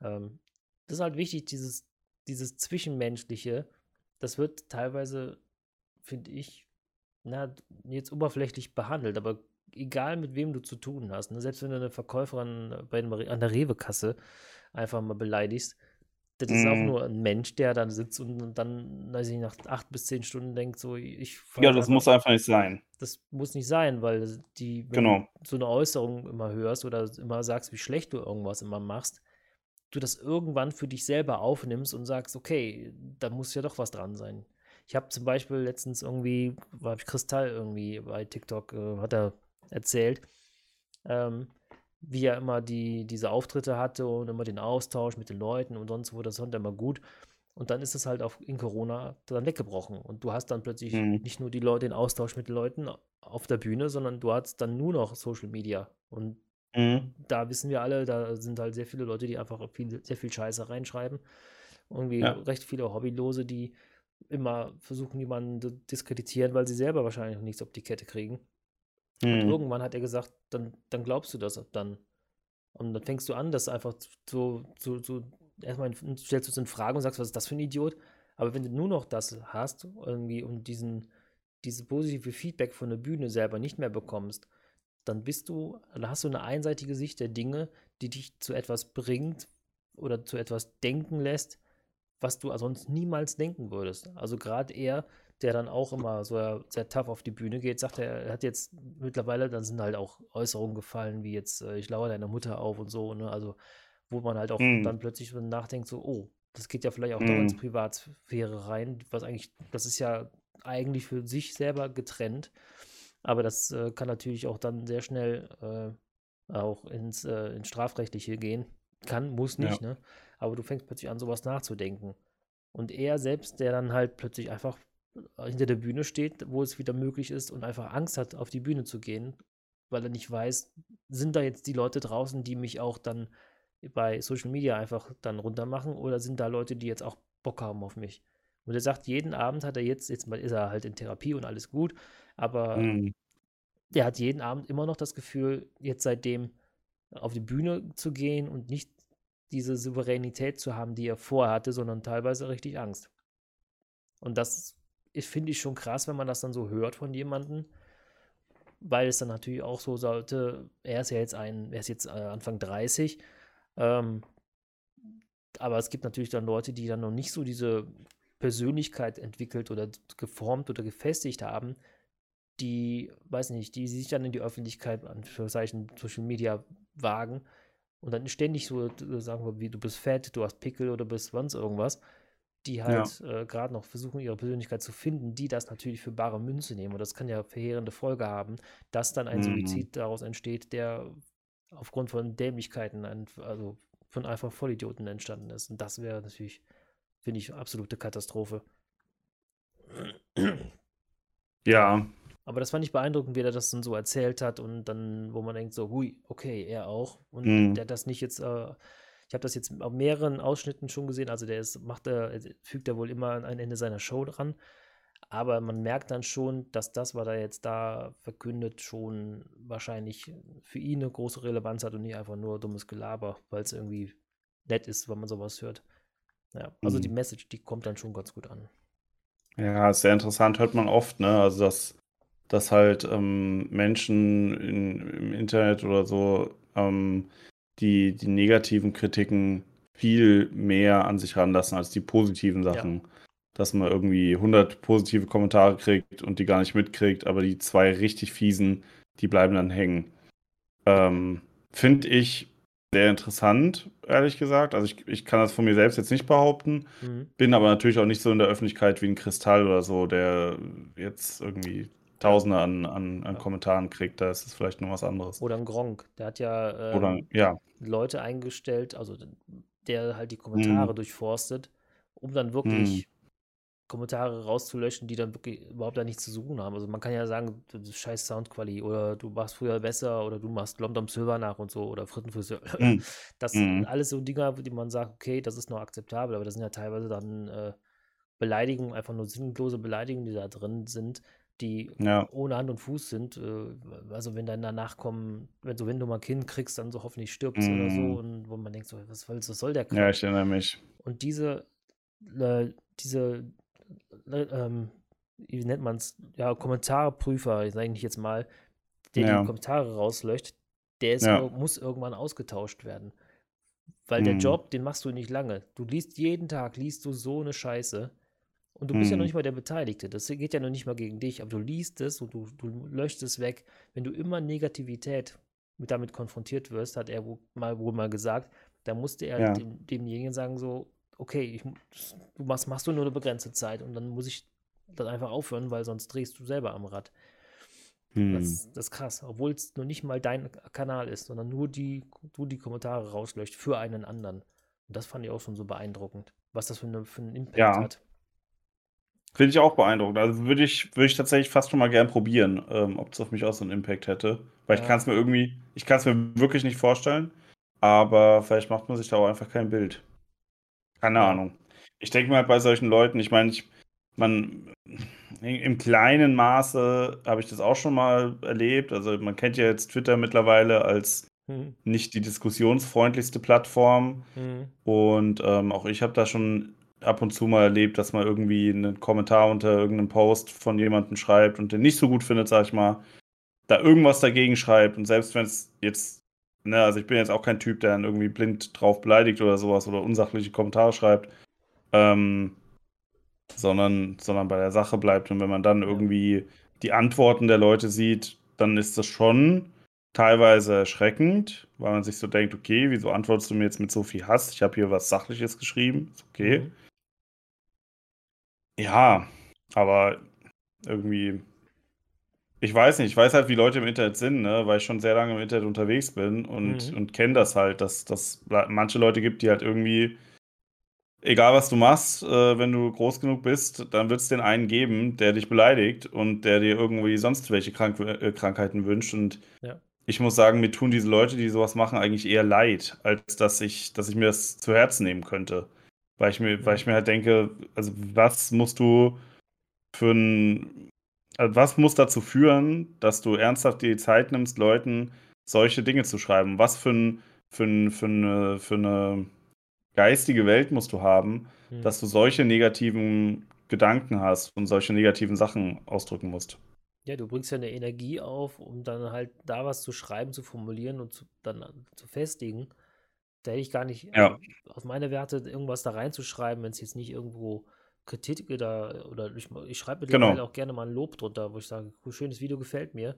Speaker 2: Ähm, das ist halt wichtig, dieses, dieses Zwischenmenschliche, das wird teilweise, finde ich, na, jetzt oberflächlich behandelt, aber egal mit wem du zu tun hast, ne? selbst wenn du eine Verkäuferin bei Re- an der Rewe-Kasse einfach mal beleidigst, das ist auch
Speaker 1: Mhm.
Speaker 2: nur ein Mensch, der dann sitzt und dann, weiß ich nicht, nach acht bis zehn Stunden denkt, so, ich
Speaker 1: Ja, das muss einfach nicht sein.
Speaker 2: das muss nicht sein, weil die, wenn
Speaker 1: Genau.
Speaker 2: du so eine Äußerung immer hörst oder immer sagst, wie schlecht du irgendwas immer machst, du das irgendwann für dich selber aufnimmst und sagst, okay, da muss ja doch was dran sein. Ich habe zum Beispiel letztens irgendwie, war ich Kristall irgendwie bei TikTok, äh, hat er erzählt, ähm, wie er immer die, diese Auftritte hatte und immer den Austausch mit den Leuten und sonst wo, das fand er immer gut. Und dann ist es halt auch in Corona dann weggebrochen. Und du hast dann plötzlich
Speaker 1: Mhm.
Speaker 2: nicht nur die Leute, den Austausch mit den Leuten auf der Bühne, sondern du hast dann nur noch Social Media. Und
Speaker 1: Mhm.
Speaker 2: da wissen wir alle, da sind halt sehr viele Leute, die einfach viel, sehr viel Scheiße reinschreiben. Irgendwie
Speaker 1: Ja.
Speaker 2: recht viele Hobbylose, die immer versuchen, jemanden zu diskreditieren, weil sie selber wahrscheinlich noch nichts auf die Kette kriegen. Und
Speaker 1: Mhm.
Speaker 2: irgendwann hat er gesagt, dann, dann glaubst du das ab dann. Und dann fängst du an, das einfach so, so, so erstmal stellst du es in Frage und sagst, was ist das für ein Idiot? Aber wenn du nur noch das hast irgendwie und diesen, diese positive Feedback von der Bühne selber nicht mehr bekommst, dann bist du, dann hast du eine einseitige Sicht der Dinge, die dich zu etwas bringt oder zu etwas denken lässt, was du sonst niemals denken würdest. Also gerade er, der dann auch immer so äh, sehr tough auf die Bühne geht, sagt er, er hat jetzt mittlerweile, dann sind halt auch Äußerungen gefallen, wie jetzt, äh, ich lauere deiner Mutter auf und so, ne? Also, wo man halt auch
Speaker 1: Mhm.
Speaker 2: dann plötzlich so nachdenkt, so, oh, das geht ja vielleicht auch doch ins
Speaker 1: Mhm.
Speaker 2: Privatsphäre rein, was eigentlich, das ist ja eigentlich für sich selber getrennt. Aber das äh, kann natürlich auch dann sehr schnell äh, auch ins, äh, ins Strafrechtliche gehen. Kann, muss
Speaker 1: Ja.
Speaker 2: nicht, ne? Aber du fängst plötzlich an, sowas nachzudenken. Und er selbst, der dann halt plötzlich einfach hinter der Bühne steht, wo es wieder möglich ist und einfach Angst hat, auf die Bühne zu gehen, weil er nicht weiß, sind da jetzt die Leute draußen, die mich auch dann bei Social Media einfach dann runtermachen oder sind da Leute, die jetzt auch Bock haben auf mich? Und er sagt, jeden Abend hat er jetzt, jetzt mal ist er halt in Therapie und alles gut, aber
Speaker 1: Mhm.
Speaker 2: der hat jeden Abend immer noch das Gefühl, jetzt seitdem auf die Bühne zu gehen und nicht diese Souveränität zu haben, die er vorher hatte, sondern teilweise richtig Angst. Und das ist, finde ich schon krass, wenn man das dann so hört von jemandem, weil es dann natürlich auch so sollte, er ist ja jetzt ein, er ist jetzt äh, Anfang 30, ähm, aber es gibt natürlich dann Leute, die dann noch nicht so diese Persönlichkeit entwickelt oder geformt oder gefestigt haben, die, weiß nicht, die sich dann in die Öffentlichkeit, an Social Media wagen und dann ständig so sagen wie du bist fett, du hast Pickel oder bist sonst irgendwas, die halt äh, gerade noch versuchen, ihre Persönlichkeit zu finden, die das natürlich für bare Münze nehmen. Und das kann ja verheerende Folge haben, dass dann ein
Speaker 1: Mhm.
Speaker 2: Suizid daraus entsteht, der aufgrund von Dämlichkeiten, also von einfach Vollidioten entstanden ist. Und das wäre natürlich, finde ich, absolute Katastrophe.
Speaker 1: Ja,
Speaker 2: Aber das fand ich beeindruckend, wie er das dann so erzählt hat und dann, wo man denkt, so, hui, okay, er auch. Und
Speaker 1: Mhm.
Speaker 2: der hat das nicht jetzt, äh, ich habe das jetzt auf mehreren Ausschnitten schon gesehen, also der ist, macht er, fügt er wohl immer an ein Ende seiner Show dran. Aber man merkt dann schon, dass das, was er jetzt da verkündet, schon wahrscheinlich für ihn eine große Relevanz hat und nicht einfach nur dummes Gelaber, weil es irgendwie nett ist, wenn man sowas hört. Ja, also die
Speaker 1: Mhm.
Speaker 2: Message, die kommt dann schon ganz gut an.
Speaker 1: Ja, ist sehr interessant, hört man oft, ne? Also, dass, dass halt ähm, Menschen in, im Internet oder so ähm, die, die negativen Kritiken viel mehr an sich ranlassen als die positiven
Speaker 2: Ja.
Speaker 1: Sachen. Dass man irgendwie 100 positive Kommentare kriegt und die gar nicht mitkriegt, aber die zwei richtig fiesen, die bleiben dann hängen. Ähm, Finde ich sehr interessant, ehrlich gesagt. Also ich, ich kann das von mir selbst jetzt nicht behaupten.
Speaker 2: Mhm.
Speaker 1: Bin aber natürlich auch nicht so in der Öffentlichkeit wie ein Kristall oder so, der jetzt irgendwie Tausende an, an, an. Kommentaren kriegt. Da ist es vielleicht noch was anderes.
Speaker 2: Oder ein Gronk, der hat ja
Speaker 1: Oder,
Speaker 2: ähm,
Speaker 1: ja.
Speaker 2: Leute eingestellt, also der halt die Kommentare
Speaker 1: Mhm.
Speaker 2: durchforstet, um dann wirklich Kommentare rauszulöschen, die dann wirklich überhaupt da nichts zu suchen haben. Also man kann ja sagen, du, du scheiß Soundquali oder du machst früher besser oder du machst London Silver nach und so oder Frittenfriseur.
Speaker 1: Mhm. [LAUGHS]
Speaker 2: Das
Speaker 1: Mhm.
Speaker 2: sind alles so Dinger, die man sagt, okay, das ist noch akzeptabel, aber das sind ja teilweise dann äh, Beleidigungen, einfach nur sinnlose Beleidigungen, die da drin sind, die
Speaker 1: Ja.
Speaker 2: ohne Hand und Fuß sind. Äh, also wenn dann danach kommen, wenn du, wenn du mal ein Kind kriegst, dann so hoffentlich stirbst oder so
Speaker 1: Mhm.
Speaker 2: und wo man denkt so, was, was soll der
Speaker 1: Ja,
Speaker 2: Quatsch?
Speaker 1: ich erinnere mich.
Speaker 2: Und diese, äh, diese, äh, ähm, wie nennt man es, ja, Kommentarprüfer, sage ich jetzt mal, der
Speaker 1: Ja.
Speaker 2: die Kommentare rauslöscht, der ist,
Speaker 1: Ja.
Speaker 2: muss irgendwann ausgetauscht werden. Weil der
Speaker 1: Mhm.
Speaker 2: Job, den machst du nicht lange. Du liest jeden Tag, liest du so eine Scheiße. Und du bist ja noch
Speaker 1: Mhm.
Speaker 2: nicht mal der Beteiligte. Das geht ja noch nicht mal gegen dich, aber du liest es und du, du löscht es weg. Wenn du immer Negativität mit damit konfrontiert wirst, hat er wo, mal, wohl mal gesagt, da musste er
Speaker 1: Ja.
Speaker 2: dem, demjenigen sagen, so, okay, ich, du machst, machst du nur eine begrenzte Zeit und dann muss ich das einfach aufhören, weil sonst drehst du selber am Rad.
Speaker 1: Hm.
Speaker 2: Das, das ist krass, obwohl es noch nicht mal dein Kanal ist, sondern nur die, du die Kommentare rauslöscht für einen anderen. Und das fand ich auch schon so beeindruckend, was das für, eine, für einen Impact
Speaker 1: Ja.
Speaker 2: hat.
Speaker 1: Finde ich auch beeindruckend. Also würde ich, würde ich tatsächlich fast schon mal gern probieren, ähm, ob es auf mich auch so einen Impact hätte. Weil ich
Speaker 2: Ja.
Speaker 1: kann es mir irgendwie, ich kann es mir wirklich nicht vorstellen. Aber vielleicht macht man sich da auch einfach kein Bild. Keine
Speaker 2: Ja.
Speaker 1: Ahnung. Ich denke mal halt bei solchen Leuten, ich meine, ich, man, im kleinen Maße habe ich das auch schon mal erlebt. Also man kennt ja jetzt Twitter mittlerweile als
Speaker 2: Hm,
Speaker 1: nicht die diskussionsfreundlichste Plattform.
Speaker 2: hm,
Speaker 1: Und ähm, auch ich habe da schon ab und zu mal erlebt, dass man irgendwie einen Kommentar unter irgendeinem Post von jemandem schreibt und den nicht so gut findet, sag ich mal, da irgendwas dagegen schreibt. Und selbst wenn es jetzt, ne, also ich bin jetzt auch kein Typ, der dann irgendwie blind drauf beleidigt oder sowas oder unsachliche Kommentare schreibt, ähm, sondern, sondern bei der Sache bleibt. Und wenn man dann irgendwie die Antworten der Leute sieht, dann ist das schon teilweise erschreckend, weil man sich so denkt, okay, wieso antwortest du mir jetzt mit so viel Hass? Ich habe hier was Sachliches geschrieben, ist okay.
Speaker 2: mhm.
Speaker 1: Ja, aber irgendwie, ich weiß nicht, ich weiß halt, wie Leute im Internet sind, ne, weil ich schon sehr lange im Internet unterwegs bin und,
Speaker 2: Mhm.
Speaker 1: und kenne das halt, dass dass manche Leute gibt, die halt irgendwie, egal was du machst, äh, wenn du groß genug bist, dann wird es den einen geben, der dich beleidigt und der dir irgendwie sonst welche Krank äh, Krankheiten wünscht. Und
Speaker 2: Ja.
Speaker 1: ich muss sagen, mir tun diese Leute, die sowas machen, eigentlich eher leid, als dass ich, dass ich mir das zu Herzen nehmen könnte. Weil ich mir, weil ich mir halt denke, also was musst du für ein, also was muss dazu führen, dass du ernsthaft die Zeit nimmst, Leuten solche Dinge zu schreiben? Was für, ein, für, ein, für, eine, für eine geistige Welt musst du haben,
Speaker 2: Hm.
Speaker 1: dass du solche negativen Gedanken hast und solche negativen Sachen ausdrücken musst?
Speaker 2: Ja, du bringst ja eine Energie auf, um dann halt da was zu schreiben, zu formulieren und zu, dann zu festigen. Da hätte ich gar nicht,
Speaker 1: Ja.
Speaker 2: also aus meiner Werte irgendwas da reinzuschreiben, wenn es jetzt nicht irgendwo Kritik oder, oder ich, ich schreibe
Speaker 1: Genau.
Speaker 2: mittlerweile auch gerne mal ein Lob drunter, wo ich sage, schönes Video gefällt mir.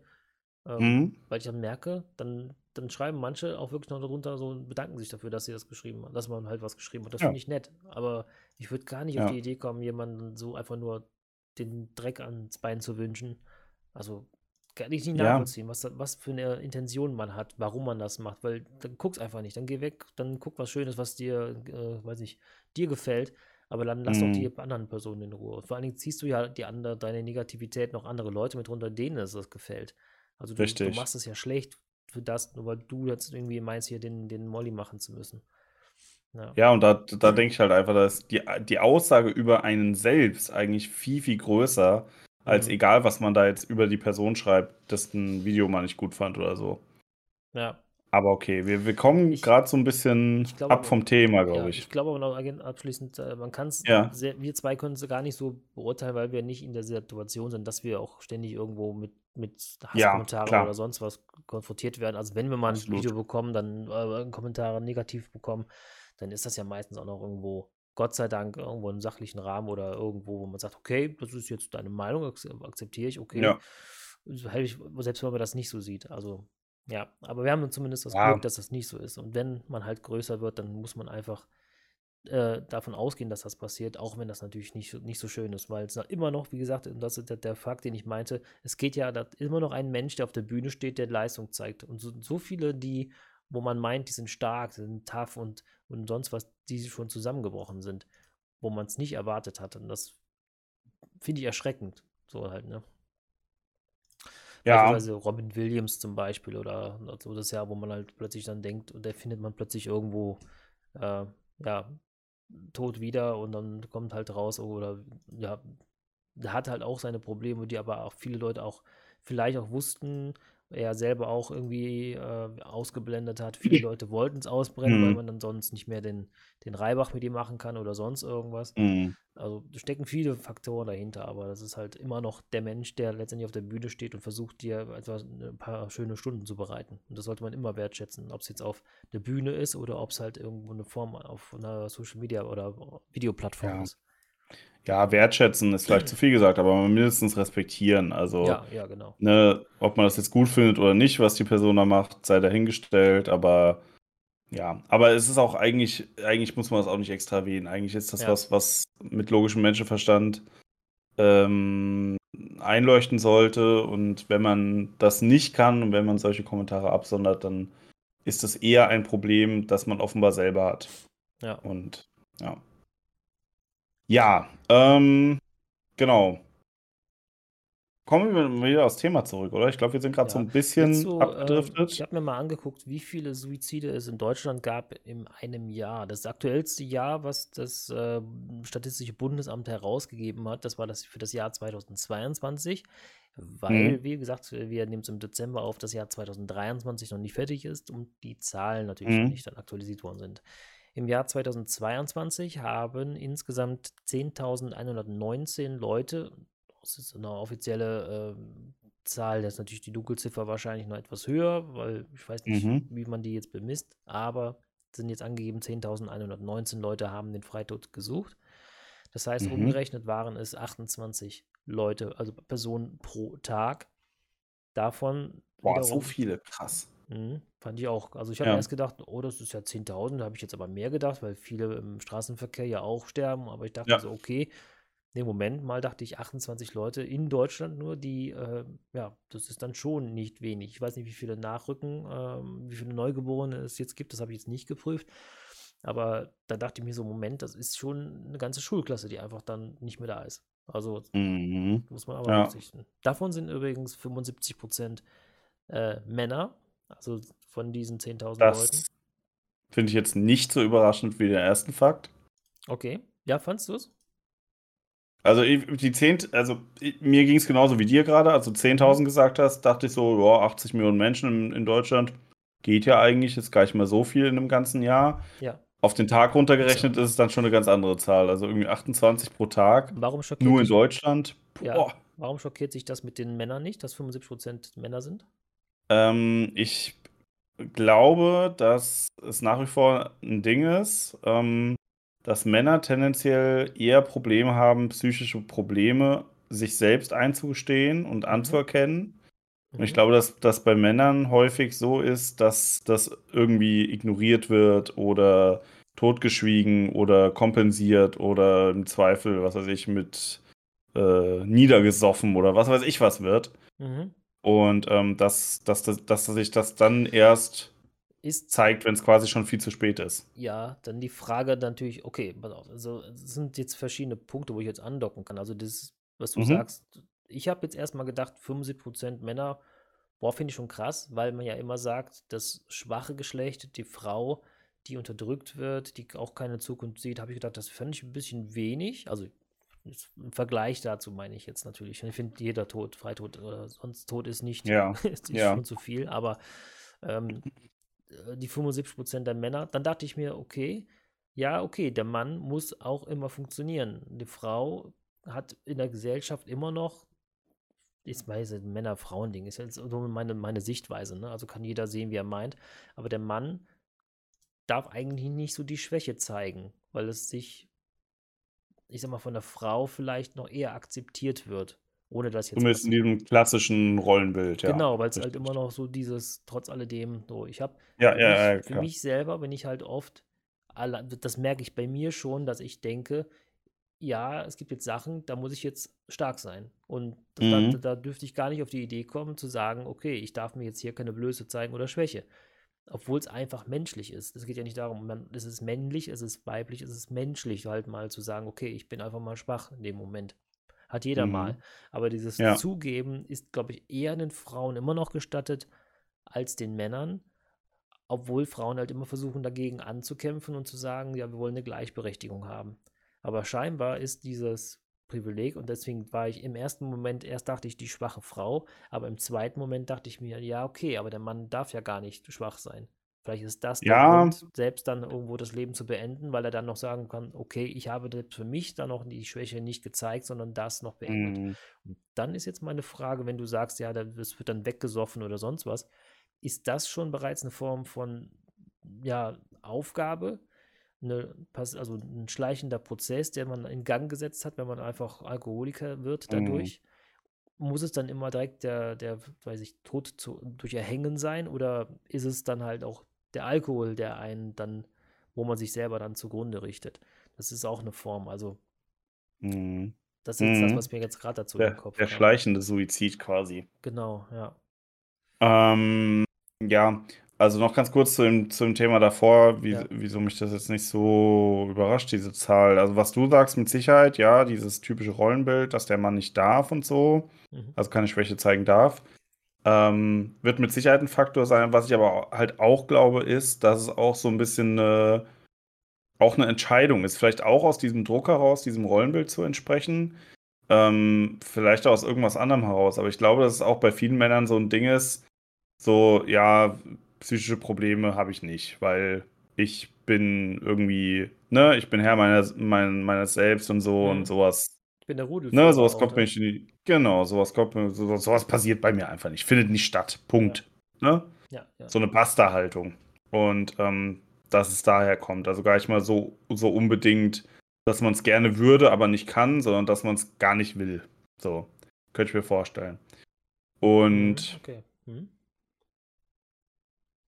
Speaker 2: Ähm,
Speaker 1: Mhm.
Speaker 2: Weil ich dann merke, dann, dann schreiben manche auch wirklich noch darunter so und bedanken sich dafür, dass sie das geschrieben haben, dass man halt was geschrieben hat. Das
Speaker 1: Ja.
Speaker 2: finde ich nett. Aber ich würde gar nicht auf
Speaker 1: Ja.
Speaker 2: die Idee kommen, jemanden so einfach nur den Dreck ans Bein zu wünschen. Also kann ich nicht
Speaker 1: Ja.
Speaker 2: nachvollziehen, was, da- was für eine Intention man hat, warum man das macht, weil dann guck's einfach nicht, dann geh weg, dann guck was Schönes, was dir, äh, weiß ich, dir gefällt, aber dann lass doch
Speaker 1: Mhm.
Speaker 2: die anderen Personen in Ruhe. Und vor allen Dingen ziehst du ja die andere, deine Negativität noch andere Leute mit runter, denen es das gefällt. Also du, du machst es ja schlecht für das, nur weil du jetzt irgendwie meinst, hier den, den Molly machen zu müssen. Ja.
Speaker 1: Ja, und da, da denke ich halt einfach, dass die, die Aussage über einen selbst eigentlich viel, viel größer, als
Speaker 2: Mhm.
Speaker 1: egal, was man da jetzt über die Person schreibt, dass ein Video mal nicht gut fand oder so.
Speaker 2: ja.
Speaker 1: Aber okay, wir, wir kommen gerade so ein bisschen
Speaker 2: ich glaube
Speaker 1: ab vom Thema,
Speaker 2: Ja,
Speaker 1: glaube
Speaker 2: ich
Speaker 1: ich.
Speaker 2: glaube aber noch abschließend, äh, man kann es,
Speaker 1: Ja.
Speaker 2: wir zwei können es gar nicht so beurteilen, weil wir nicht in der Situation sind, dass wir auch ständig irgendwo mit, mit
Speaker 1: Ja,
Speaker 2: Hasskommentaren
Speaker 1: klar.
Speaker 2: oder sonst was konfrontiert werden. Also wenn wir mal ein
Speaker 1: Absolut.
Speaker 2: Video bekommen, dann äh, Kommentare negativ bekommen, dann ist das ja meistens auch noch irgendwo, Gott sei Dank, irgendwo im sachlichen Rahmen oder irgendwo, wo man sagt, okay, das ist jetzt deine Meinung, ak- akzeptiere ich, okay.
Speaker 1: Ja.
Speaker 2: Selbst wenn man das nicht so sieht. Also ja, aber wir haben zumindest das
Speaker 1: Ja.
Speaker 2: Glück, dass das nicht so ist. Und wenn man halt größer wird, dann muss man einfach äh, davon ausgehen, dass das passiert, auch wenn das natürlich nicht, so- nicht so schön ist, weil es immer noch, wie gesagt, und das ist der, der Fakt, den ich meinte, es geht ja, da ist immer noch ein Mensch, der auf der Bühne steht, der Leistung zeigt. Und so, so viele, die, wo man meint, die sind stark, die sind tough und, und sonst was, die schon zusammengebrochen sind, wo man es nicht erwartet hat. Und das finde ich erschreckend. So halt, ne?
Speaker 1: Ja,
Speaker 2: Beispielsweise Robin Williams zum Beispiel oder so das Jahr, wo man halt plötzlich dann denkt, und der findet man plötzlich irgendwo, äh, ja, tot wieder und dann kommt halt raus, oder ja, der hat halt auch seine Probleme, die aber auch viele Leute auch vielleicht auch wussten, er selber auch irgendwie äh, ausgeblendet hat. Viele Leute wollten es ausbrennen, mhm. weil man dann sonst nicht mehr den, den Reibach mit ihm machen kann oder sonst irgendwas. Mhm. Also stecken viele Faktoren dahinter, aber das ist halt immer noch der Mensch, der letztendlich auf der Bühne steht und versucht, dir etwas, ein paar schöne Stunden zu bereiten. Und das sollte man immer wertschätzen, ob es jetzt auf der Bühne ist oder ob es halt irgendwo eine Form auf einer Social Media oder Videoplattform ja. ist
Speaker 1: ja, wertschätzen ist vielleicht zu viel gesagt, aber mindestens respektieren. Also,
Speaker 2: ja, ja, genau.
Speaker 1: Ne, ob man das jetzt gut findet oder nicht, was die Person da macht, sei dahingestellt, aber ja, aber es ist auch eigentlich, eigentlich muss man das auch nicht extra erwähnen. Eigentlich ist das ja. was, was mit logischem Menschenverstand ähm, einleuchten sollte. Und wenn man das nicht kann und wenn man solche Kommentare absondert, dann ist das eher ein Problem, das man offenbar selber hat.
Speaker 2: Ja.
Speaker 1: Und ja. Ja, ähm, genau. Kommen wir wieder aufs Thema zurück, oder? Ich glaube, wir sind gerade so ein bisschen
Speaker 2: so, ähm, ich habe mir mal angeguckt, wie viele Suizide es in Deutschland gab in einem Jahr. Das aktuellste Jahr, was das äh, Statistische Bundesamt herausgegeben hat, das war das für das Jahr 2022, weil, Mhm. wie gesagt, wir nehmen es im Dezember auf, das Jahr 2023 noch nicht fertig ist und die Zahlen natürlich noch mhm. nicht dann aktualisiert worden sind. Im Jahr 2022 haben insgesamt 10.119 Leute, das ist eine offizielle äh, Zahl, das ist natürlich die Dunkelziffer wahrscheinlich noch etwas höher, weil ich weiß nicht, mhm. wie man die jetzt bemisst, aber sind jetzt angegeben, 10.119 Leute haben den Freitod gesucht. Das heißt, mhm. umgerechnet waren es 28 Leute, also Personen pro Tag. Davon.
Speaker 1: Boah, so viele, krass.
Speaker 2: Mhm, fand ich auch. Also ich habe ja. erst gedacht, oh, das ist ja 10.000, da habe ich jetzt aber mehr gedacht, weil viele im Straßenverkehr ja auch sterben. Aber ich dachte ja. so, okay, ne, Moment mal, dachte ich, 28 Leute in Deutschland nur, die, äh, ja, das ist dann schon nicht wenig. Ich weiß nicht, wie viele Nachrücken, äh, wie viele Neugeborene es jetzt gibt, das habe ich jetzt nicht geprüft. Aber da dachte ich mir so, Moment, das ist schon eine ganze Schulklasse, die einfach dann nicht mehr da ist. Also mhm. muss man aber ja. berücksichtigen. Davon sind übrigens 75 Prozent äh, Männer also von diesen 10.000 Leuten.
Speaker 1: Finde ich jetzt nicht so überraschend wie den ersten Fakt.
Speaker 2: Okay. Ja, fandst du es?
Speaker 1: Also die 10, also mir ging es genauso wie dir gerade, als du 10.000 mhm. gesagt hast, dachte ich so, ja, 80 Millionen Menschen in, in, Deutschland geht ja eigentlich, ist gar nicht mehr so viel in einem ganzen Jahr.
Speaker 2: Ja.
Speaker 1: Auf den Tag runtergerechnet ist es dann schon eine ganz andere Zahl, also irgendwie 28 pro Tag.
Speaker 2: Warum schockiert
Speaker 1: nur in Deutschland.
Speaker 2: Ja. Warum schockiert sich das mit den Männern nicht, dass 75% Männer sind?
Speaker 1: Ähm, ich glaube, dass es nach wie vor ein Ding ist, ähm, dass Männer tendenziell eher Probleme haben, psychische Probleme sich selbst einzugestehen und mhm. anzuerkennen. Und ich mhm. glaube, dass das bei Männern häufig so ist, dass das irgendwie ignoriert wird oder totgeschwiegen oder kompensiert oder im Zweifel, was weiß ich, mit äh, niedergesoffen oder was weiß ich was wird. Mhm. Und ähm, dass, dass, dass, dass sich das dann erst ist, zeigt, wenn es quasi schon viel zu spät ist.
Speaker 2: Ja, dann die Frage natürlich, okay, pass auf, also es sind jetzt verschiedene Punkte, wo ich jetzt andocken kann. Also das, was du mhm. sagst, ich habe jetzt erstmal gedacht, 75% Männer, boah, finde ich schon krass, weil man ja immer sagt, das schwache Geschlecht, die Frau, die unterdrückt wird, die auch keine Zukunft sieht, habe ich gedacht, das fand ich ein bisschen wenig. Also im Vergleich dazu meine ich jetzt natürlich. Ich finde, jeder Tod, Freitod oder sonst Tod ist nicht,
Speaker 1: ja. [LAUGHS]
Speaker 2: ist, ist ja. schon zu viel, aber ähm, äh, die 75% der Männer, dann dachte ich mir, okay, ja, okay, der Mann muss auch immer funktionieren. Die Frau hat in der Gesellschaft immer noch, ich weiß, Männer-Frauen-Ding ist jetzt so meine, meine Sichtweise, ne? also kann jeder sehen, wie er meint, aber der Mann darf eigentlich nicht so die Schwäche zeigen, weil es sich ich sag mal, von der Frau vielleicht noch eher akzeptiert wird. Ohne dass jetzt.
Speaker 1: Zumindest in diesem klassischen Rollenbild,
Speaker 2: ja. Genau, weil es halt immer noch so dieses, trotz alledem, so, ich habe
Speaker 1: ja, ja,
Speaker 2: ja, für mich selber, wenn ich halt oft, das merke ich bei mir schon, dass ich denke, ja, es gibt jetzt Sachen, da muss ich jetzt stark sein. Und mhm. da, da dürfte ich gar nicht auf die Idee kommen, zu sagen, okay, ich darf mir jetzt hier keine Blöße zeigen oder Schwäche obwohl es einfach menschlich ist. Es geht ja nicht darum, man, es ist männlich, es ist weiblich, es ist menschlich, halt mal zu sagen, okay, ich bin einfach mal schwach in dem Moment. Hat jeder mhm. mal. Aber dieses ja. Zugeben ist, glaube ich, eher den Frauen immer noch gestattet als den Männern. obwohl Frauen halt immer versuchen, dagegen anzukämpfen und zu sagen, ja, wir wollen eine Gleichberechtigung haben. Aber scheinbar ist dieses Privileg und deswegen war ich im ersten Moment, erst dachte ich die schwache Frau, aber im zweiten Moment dachte ich mir, ja, okay, aber der Mann darf ja gar nicht schwach sein. Vielleicht ist das der
Speaker 1: Ja,
Speaker 2: Grund, selbst dann irgendwo das Leben zu beenden, weil er dann noch sagen kann, okay, ich habe für mich dann noch die Schwäche nicht gezeigt, sondern das noch beendet.
Speaker 1: mh,
Speaker 2: Und dann ist jetzt meine Frage, wenn du sagst, ja, das wird dann weggesoffen oder sonst was, ist das schon bereits eine Form von, ja, Aufgabe? Eine, also ein schleichender Prozess, der man in Gang gesetzt hat, wenn man einfach Alkoholiker wird dadurch? Muss es dann immer direkt der, der, weiß ich, Tod zu, durch Erhängen sein oder ist es dann halt auch der Alkohol, der einen dann, wo man sich selber dann zugrunde richtet? Das ist auch eine Form. Also,
Speaker 1: mh.
Speaker 2: das ist jetzt das,
Speaker 1: Mhm.
Speaker 2: was mir jetzt gerade dazu
Speaker 1: Der,
Speaker 2: Kopf
Speaker 1: der
Speaker 2: kam.
Speaker 1: schleichende Suizid quasi.
Speaker 2: Genau, ja.
Speaker 1: Ähm, ja, also noch ganz kurz zu dem, zu dem Thema davor, wie,
Speaker 2: Ja.
Speaker 1: wieso mich das jetzt nicht so überrascht, diese Zahl. Also was du sagst mit Sicherheit, ja, dieses typische Rollenbild, dass der Mann nicht darf und so,
Speaker 2: Mhm.
Speaker 1: also keine Schwäche zeigen darf, ähm, wird mit Sicherheit ein Faktor sein. Was ich aber halt auch glaube, ist, dass es auch so ein bisschen eine, auch eine Entscheidung ist, vielleicht auch aus diesem Druck heraus, diesem Rollenbild zu entsprechen. Ähm, vielleicht auch aus irgendwas anderem heraus. Aber ich glaube, dass es auch bei vielen Männern so ein Ding ist, so, ja, psychische Probleme habe ich nicht, weil ich bin irgendwie, ne, ich bin Herr meiner, mein, meines Selbst und so und
Speaker 2: Mhm.
Speaker 1: sowas.
Speaker 2: Ich bin der
Speaker 1: Ne,
Speaker 2: Rudelführer
Speaker 1: sowas kommt mir nicht in die, genau, sowas kommt mir, sowas, sowas passiert bei mir einfach nicht, findet nicht statt.
Speaker 2: Ja,
Speaker 1: Punkt. Ne?
Speaker 2: ja, ja.
Speaker 1: So eine Basta-Haltung. Und ähm, dass es daher kommt. Also gar nicht mal so, so unbedingt, dass man es gerne würde, aber nicht kann, sondern dass man es gar nicht will. So, könnte ich mir vorstellen.
Speaker 2: Mhm,
Speaker 1: Und
Speaker 2: okay. Mhm.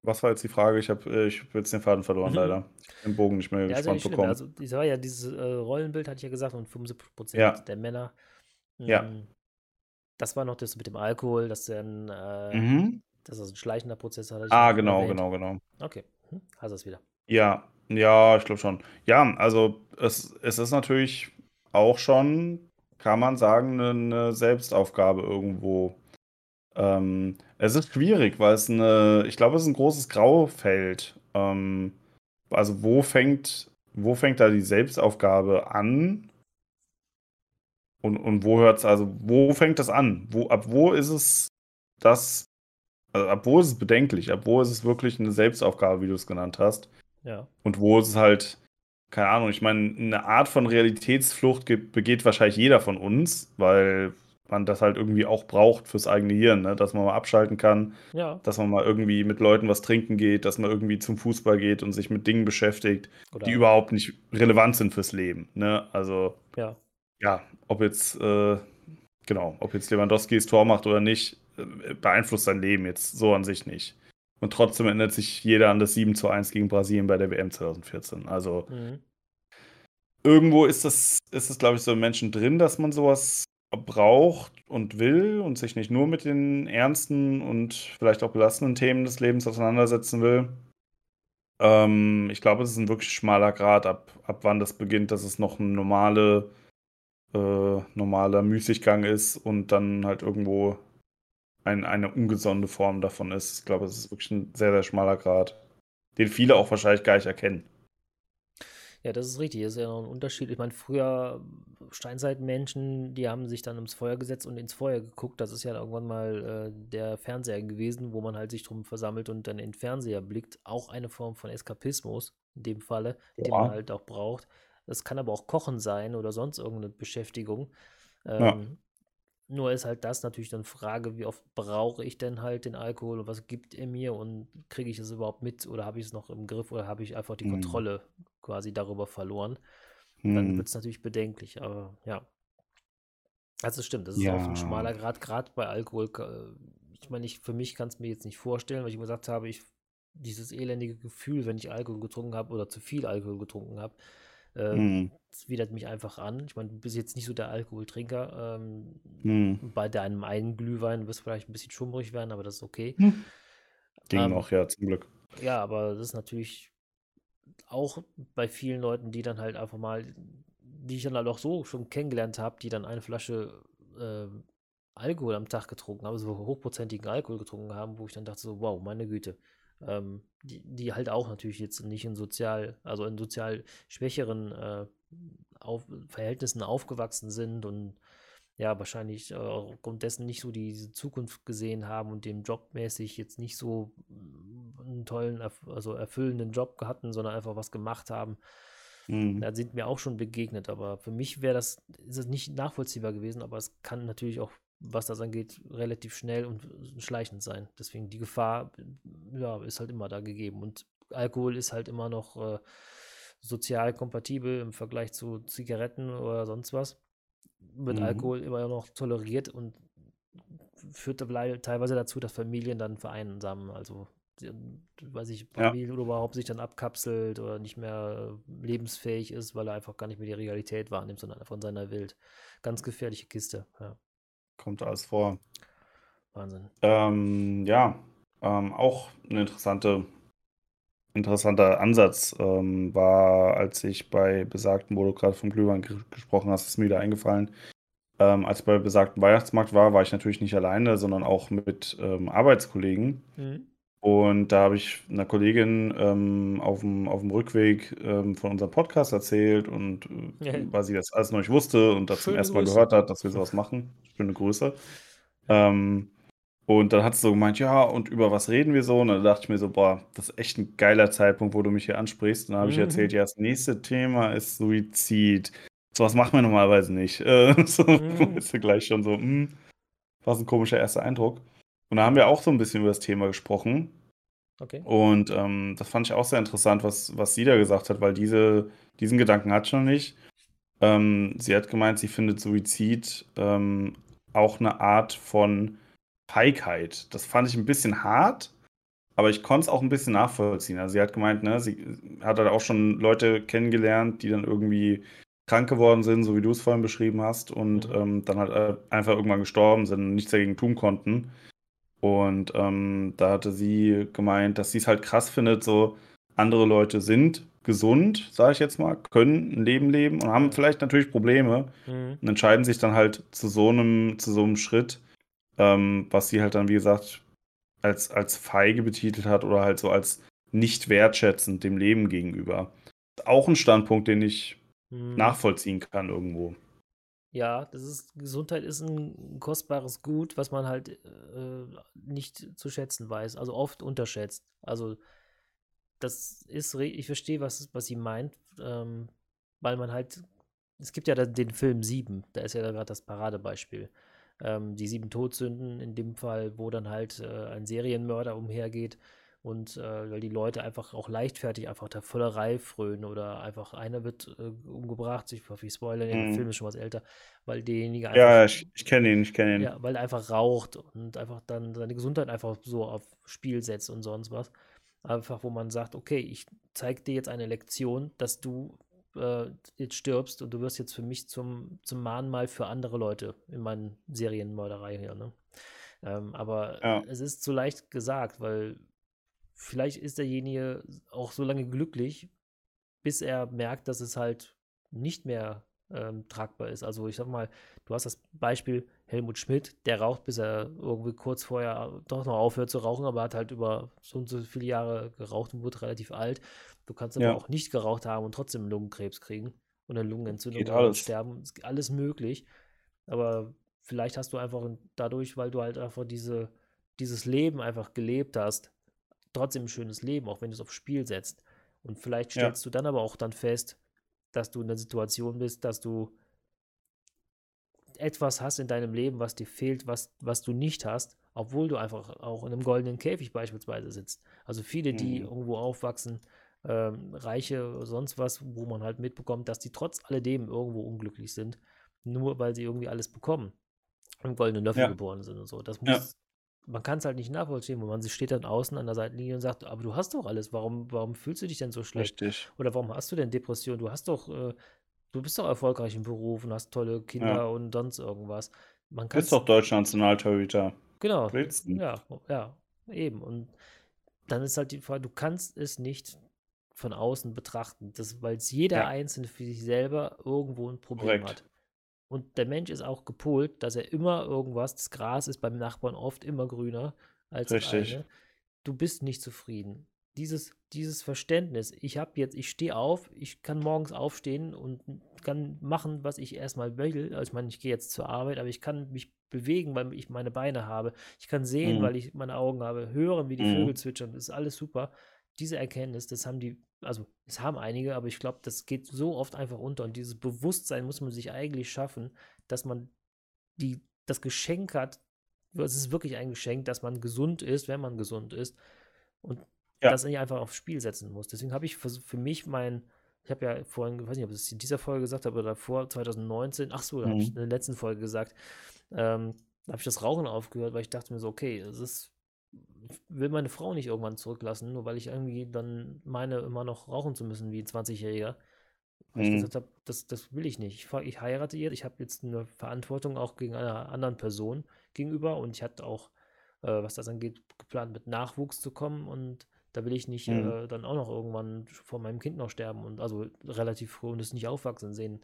Speaker 1: Was war jetzt die Frage? Ich habe äh, ich hab jetzt den Faden verloren,
Speaker 2: Mhm.
Speaker 1: leider. Den Bogen nicht mehr
Speaker 2: Ja,
Speaker 1: gespannt
Speaker 2: schlimm.
Speaker 1: bekommen.
Speaker 2: Also, das war ja dieses äh, Rollenbild, hatte ich ja gesagt, und 75%
Speaker 1: Ja,
Speaker 2: der Männer.
Speaker 1: ja.
Speaker 2: Mm, Das war noch das mit dem Alkohol, dass dann, äh,
Speaker 1: Mhm.
Speaker 2: dass das ein schleichender Prozess ich
Speaker 1: Ah, genau,
Speaker 2: erwähnt.
Speaker 1: genau, genau.
Speaker 2: Okay, mhm. hast du es wieder.
Speaker 1: Ja, ja, ich glaube schon. Ja, also es, es ist natürlich auch schon, kann man sagen, eine, eine Selbstaufgabe irgendwo. Ähm, es ist schwierig, weil es eine, ich glaube, es ist ein großes Graufeld. Ähm, also wo fängt, wo fängt da die Selbstaufgabe an und, und wo hört es, also wo fängt das an? Wo, ab wo ist es das, also ab wo ist es bedenklich? Ab wo ist es wirklich eine Selbstaufgabe, wie du es genannt hast?
Speaker 2: Ja,
Speaker 1: Und wo ist es halt, keine Ahnung, ich meine, eine Art von Realitätsflucht ge- begeht wahrscheinlich jeder von uns, weil man das halt irgendwie auch braucht fürs eigene Hirn, ne? Dass man mal abschalten kann,
Speaker 2: ja.
Speaker 1: dass man mal irgendwie mit Leuten was trinken geht, dass man irgendwie zum Fußball geht und sich mit Dingen beschäftigt, die
Speaker 2: Oder,
Speaker 1: überhaupt nicht relevant sind fürs Leben, ne? Also,
Speaker 2: ja,
Speaker 1: ja, ob jetzt, äh, genau, ob jetzt Lewandowski das Tor macht oder nicht, äh, beeinflusst sein Leben jetzt so an sich nicht. Und trotzdem erinnert sich jeder an das 7 zu 1 gegen Brasilien bei der WM 2014. Also
Speaker 2: mhm.
Speaker 1: irgendwo ist das, ist es, glaube ich, so im Menschen drin, dass man sowas braucht und will und sich nicht nur mit den ernsten und vielleicht auch belastenden Themen des Lebens auseinandersetzen will. Ähm, ich glaube, es ist ein wirklich schmaler Grad, ab, ab wann das beginnt, dass es noch ein normale, äh, normaler Müßiggang ist und dann halt irgendwo ein, eine ungesunde Form davon ist. Ich glaube, es ist wirklich ein sehr, sehr schmaler Grad, den viele auch wahrscheinlich gar nicht erkennen.
Speaker 2: Ja, das ist richtig. Das ist ja noch ein Unterschied. Ich meine, früher Steinzeitmenschen, die haben sich dann ums Feuer gesetzt und ins Feuer geguckt. Das ist ja irgendwann mal äh, der Fernseher gewesen, wo man halt sich drum versammelt und dann in den Fernseher blickt. Auch eine Form von Eskapismus in dem Falle, den man
Speaker 1: Ja.
Speaker 2: halt auch braucht. Das kann aber auch Kochen sein oder sonst irgendeine Beschäftigung.
Speaker 1: Ja.
Speaker 2: Nur ist halt das natürlich dann Frage, wie oft brauche ich denn halt den Alkohol und was gibt er mir und kriege ich es überhaupt mit oder habe ich es noch im Griff oder habe ich einfach die
Speaker 1: Hm.
Speaker 2: Kontrolle quasi darüber verloren? Dann
Speaker 1: Hm.
Speaker 2: wird es natürlich bedenklich, aber ja. Also es stimmt, das ist auch ein
Speaker 1: Ja.
Speaker 2: schmaler Grad, gerade bei Alkohol. ka- Ich meine, ich, für mich kann es mir jetzt nicht vorstellen, weil ich immer gesagt habe, ich dieses elendige Gefühl, wenn ich Alkohol getrunken habe oder zu viel Alkohol getrunken habe, äh,
Speaker 1: Hm.
Speaker 2: das widert mich einfach an. Ich meine, du bist jetzt nicht so der Alkoholtrinker. Ähm,
Speaker 1: Hm.
Speaker 2: bei deinem einen Glühwein wirst du vielleicht ein bisschen schummrig werden, aber das ist okay.
Speaker 1: Hm. Ging
Speaker 2: Ähm,
Speaker 1: noch, ja, zum Glück.
Speaker 2: ja, aber das ist natürlich auch bei vielen Leuten, die dann halt einfach mal, die ich dann halt auch so schon kennengelernt habe, die dann eine Flasche ähm, Alkohol am Tag getrunken haben, so hochprozentigen Alkohol getrunken haben, wo ich dann dachte so, wow, meine Güte. Ähm, die, die halt auch natürlich jetzt nicht in sozial, also in sozial schwächeren äh, auf, Verhältnissen aufgewachsen sind und ja, wahrscheinlich äh, aufgrund dessen nicht so diese Zukunft gesehen haben und dem jobmäßig jetzt nicht so mm, einen tollen, also erfüllenden Job hatten, sondern einfach was gemacht haben. Mhm. Da sind mir auch schon begegnet, aber für mich wäre das, ist es nicht nachvollziehbar gewesen, aber es kann natürlich auch, was das angeht, relativ schnell und schleichend sein. Deswegen die Gefahr, ja, ist halt immer da gegeben und Alkohol ist halt immer noch äh, sozial kompatibel im Vergleich zu Zigaretten oder sonst was. Wird mhm. Alkohol immer noch toleriert und führt teilweise dazu, dass Familien dann vereinsamen. Also weiß ich, Familie ja. oder überhaupt sich dann abkapselt oder nicht mehr lebensfähig ist, weil er einfach gar nicht mehr die Realität wahrnimmt, sondern von seiner Welt. Ganz gefährliche Kiste, ja.
Speaker 1: Kommt alles vor.
Speaker 2: Wahnsinn.
Speaker 1: Ähm, ja, ähm, auch ein interessante, interessanter Ansatz ähm, war, als ich bei besagten, wo du gerade vom Glühwein gesprochen hast, ist mir wieder eingefallen. Ähm, als ich bei besagten Weihnachtsmarkt war, war ich natürlich nicht alleine, sondern auch mit ähm, Arbeitskollegen. Mhm. Und da habe ich einer Kollegin ähm, auf dem Rückweg ähm, von unserem Podcast erzählt und äh, Ja. weil sie das alles noch nicht wusste und das zum ersten Mal gehört hat, dass wir sowas machen. Schöne Grüße. Ähm, und dann hat sie so gemeint, ja, und über was reden wir so? Und dann dachte ich mir so, boah, das ist echt ein geiler Zeitpunkt, wo du mich hier ansprichst. Und dann habe ich erzählt, mhm. ja, das nächste Thema ist Suizid. Sowas macht man normalerweise nicht. Äh, [LAUGHS] so Mhm. ist ja gleich schon so, hm, was ein komischer erster Eindruck. Und da haben wir auch so ein bisschen über das Thema gesprochen.
Speaker 2: Okay.
Speaker 1: Und ähm, das fand ich auch sehr interessant, was, was sie da gesagt hat, weil diese, diesen Gedanken hat noch nicht. Ähm, sie hat gemeint, sie findet Suizid ähm, auch eine Art von Feigheit. Das fand ich ein bisschen hart, aber ich konnte es auch ein bisschen nachvollziehen. Also sie hat gemeint, ne, sie hat halt auch schon Leute kennengelernt, die dann irgendwie krank geworden sind, so wie du es vorhin beschrieben hast, und mhm. ähm, dann halt äh, einfach irgendwann gestorben sind und nichts dagegen tun konnten. Und ähm, da hatte sie gemeint, dass sie es halt krass findet, so andere Leute sind gesund, sage ich jetzt mal, können ein Leben leben und haben vielleicht natürlich Probleme mhm. und entscheiden sich dann halt zu so einem, zu so einem Schritt, ähm, was sie halt dann, wie gesagt, als, als feige betitelt hat oder halt so als nicht wertschätzend dem Leben gegenüber. Auch ein Standpunkt, den ich mhm. nachvollziehen kann irgendwo.
Speaker 2: Ja, das ist Gesundheit ist ein kostbares Gut, was man halt äh, nicht zu schätzen weiß, also oft unterschätzt. Also das ist, ich verstehe, was, was sie meint, ähm, weil man halt, es gibt ja den Film Sieben, da ist ja gerade das Paradebeispiel. Ähm, die sieben Todsünden in dem Fall, wo dann halt äh, ein Serienmörder umhergeht und äh, weil die Leute einfach auch leichtfertig einfach der Völlerei frönen oder einfach einer wird äh, umgebracht, ich hoffe, ich spoilere, der mhm. Film ist schon was älter, weil derjenige
Speaker 1: einfach. Ja, ich, ich kenne ihn, ich kenne ihn.
Speaker 2: Ja, weil er einfach raucht und einfach dann seine Gesundheit einfach so auf Spiel setzt und sonst was. Einfach, wo man sagt, okay, ich zeige dir jetzt eine Lektion, dass du äh, jetzt stirbst und du wirst jetzt für mich zum, zum Mahnmal für andere Leute in meinen Serienmörderei hier, ne? Ähm, aber ja. es ist zu leicht gesagt, weil vielleicht ist derjenige auch so lange glücklich, bis er merkt, dass es halt nicht mehr ähm, tragbar ist. Also ich sag mal, du hast das Beispiel Helmut Schmidt, der raucht, bis er irgendwie kurz vorher doch noch aufhört zu rauchen, aber hat halt über so und so viele Jahre geraucht und wurde relativ alt. Du kannst aber ja. auch nicht geraucht haben und trotzdem Lungenkrebs kriegen und eine Lungenentzündung Geht alles. sterben. Ist alles möglich. Aber vielleicht hast du einfach dadurch, weil du halt einfach diese, dieses Leben einfach gelebt hast, trotzdem ein schönes Leben, auch wenn du es aufs Spiel setzt. Und vielleicht stellst ja. du dann aber auch dann fest, dass du in der Situation bist, dass du etwas hast in deinem Leben, was dir fehlt, was, was du nicht hast, obwohl du einfach auch in einem goldenen Käfig beispielsweise sitzt. Also viele, die mhm. irgendwo aufwachsen, ähm, Reiche, sonst was, wo man halt mitbekommt, dass die trotz alledem irgendwo unglücklich sind, nur weil sie irgendwie alles bekommen. Im goldenen Löffel ja. geboren sind und so. Das muss, ja man kann es halt nicht nachvollziehen, wo man steht dann außen an der Seitenlinie und sagt, aber du hast doch alles, warum, warum fühlst du dich denn so schlecht?
Speaker 1: Richtig.
Speaker 2: Oder warum hast du denn Depression? Du hast doch, äh, du bist doch erfolgreich im Beruf und hast tolle Kinder ja. und sonst irgendwas.
Speaker 1: Man bist doch Deutschlands Nationaltorhüter.
Speaker 2: Genau. Ja, ja, eben. Und dann ist halt die Frage, du kannst es nicht von außen betrachten, weil es jeder ja. Einzelne für sich selber irgendwo ein Problem Korrekt. hat. Und der Mensch ist auch gepolt, dass er immer irgendwas, das Gras ist beim Nachbarn oft immer grüner als
Speaker 1: Richtig.
Speaker 2: eine. du bist nicht zufrieden. Dieses, dieses Verständnis, ich habe jetzt, ich stehe auf, ich kann morgens aufstehen und kann machen, was ich erstmal will. Also ich meine, ich gehe jetzt zur Arbeit, aber ich kann mich bewegen, weil ich meine Beine habe. Ich kann sehen,
Speaker 1: Mhm.
Speaker 2: weil ich meine Augen habe, hören, wie die
Speaker 1: Mhm.
Speaker 2: Vögel zwitschern. Das ist alles super. Diese Erkenntnis, das haben die, also es haben einige, aber ich glaube, das geht so oft einfach unter. Und dieses Bewusstsein muss man sich eigentlich schaffen, dass man die, das Geschenk hat, es ist wirklich ein Geschenk, dass man gesund ist, wenn man gesund ist. Und
Speaker 1: Ja.
Speaker 2: das nicht einfach aufs Spiel setzen muss. Deswegen habe ich für, für mich mein, ich habe ja vorhin, ich weiß nicht, ob ich es in dieser Folge gesagt habe oder davor, 2019, ach so, da habe ich
Speaker 1: Mhm.
Speaker 2: in der letzten Folge gesagt, ähm, da habe ich das Rauchen aufgehört, weil ich dachte mir so, okay, es ist, will meine Frau nicht irgendwann zurücklassen, nur weil ich irgendwie dann meine, immer noch rauchen zu müssen wie ein 20-Jähriger. Weil ich
Speaker 1: Mhm.
Speaker 2: gesagt habe, das, das will ich nicht. Ich, ich heirate jetzt, ich habe jetzt eine Verantwortung auch gegen einer anderen Person gegenüber und ich hatte auch, äh, was das angeht, geplant, mit Nachwuchs zu kommen und da will ich nicht
Speaker 1: Mhm.
Speaker 2: äh, dann auch noch irgendwann vor meinem Kind noch sterben und also relativ früh und es nicht aufwachsen sehen.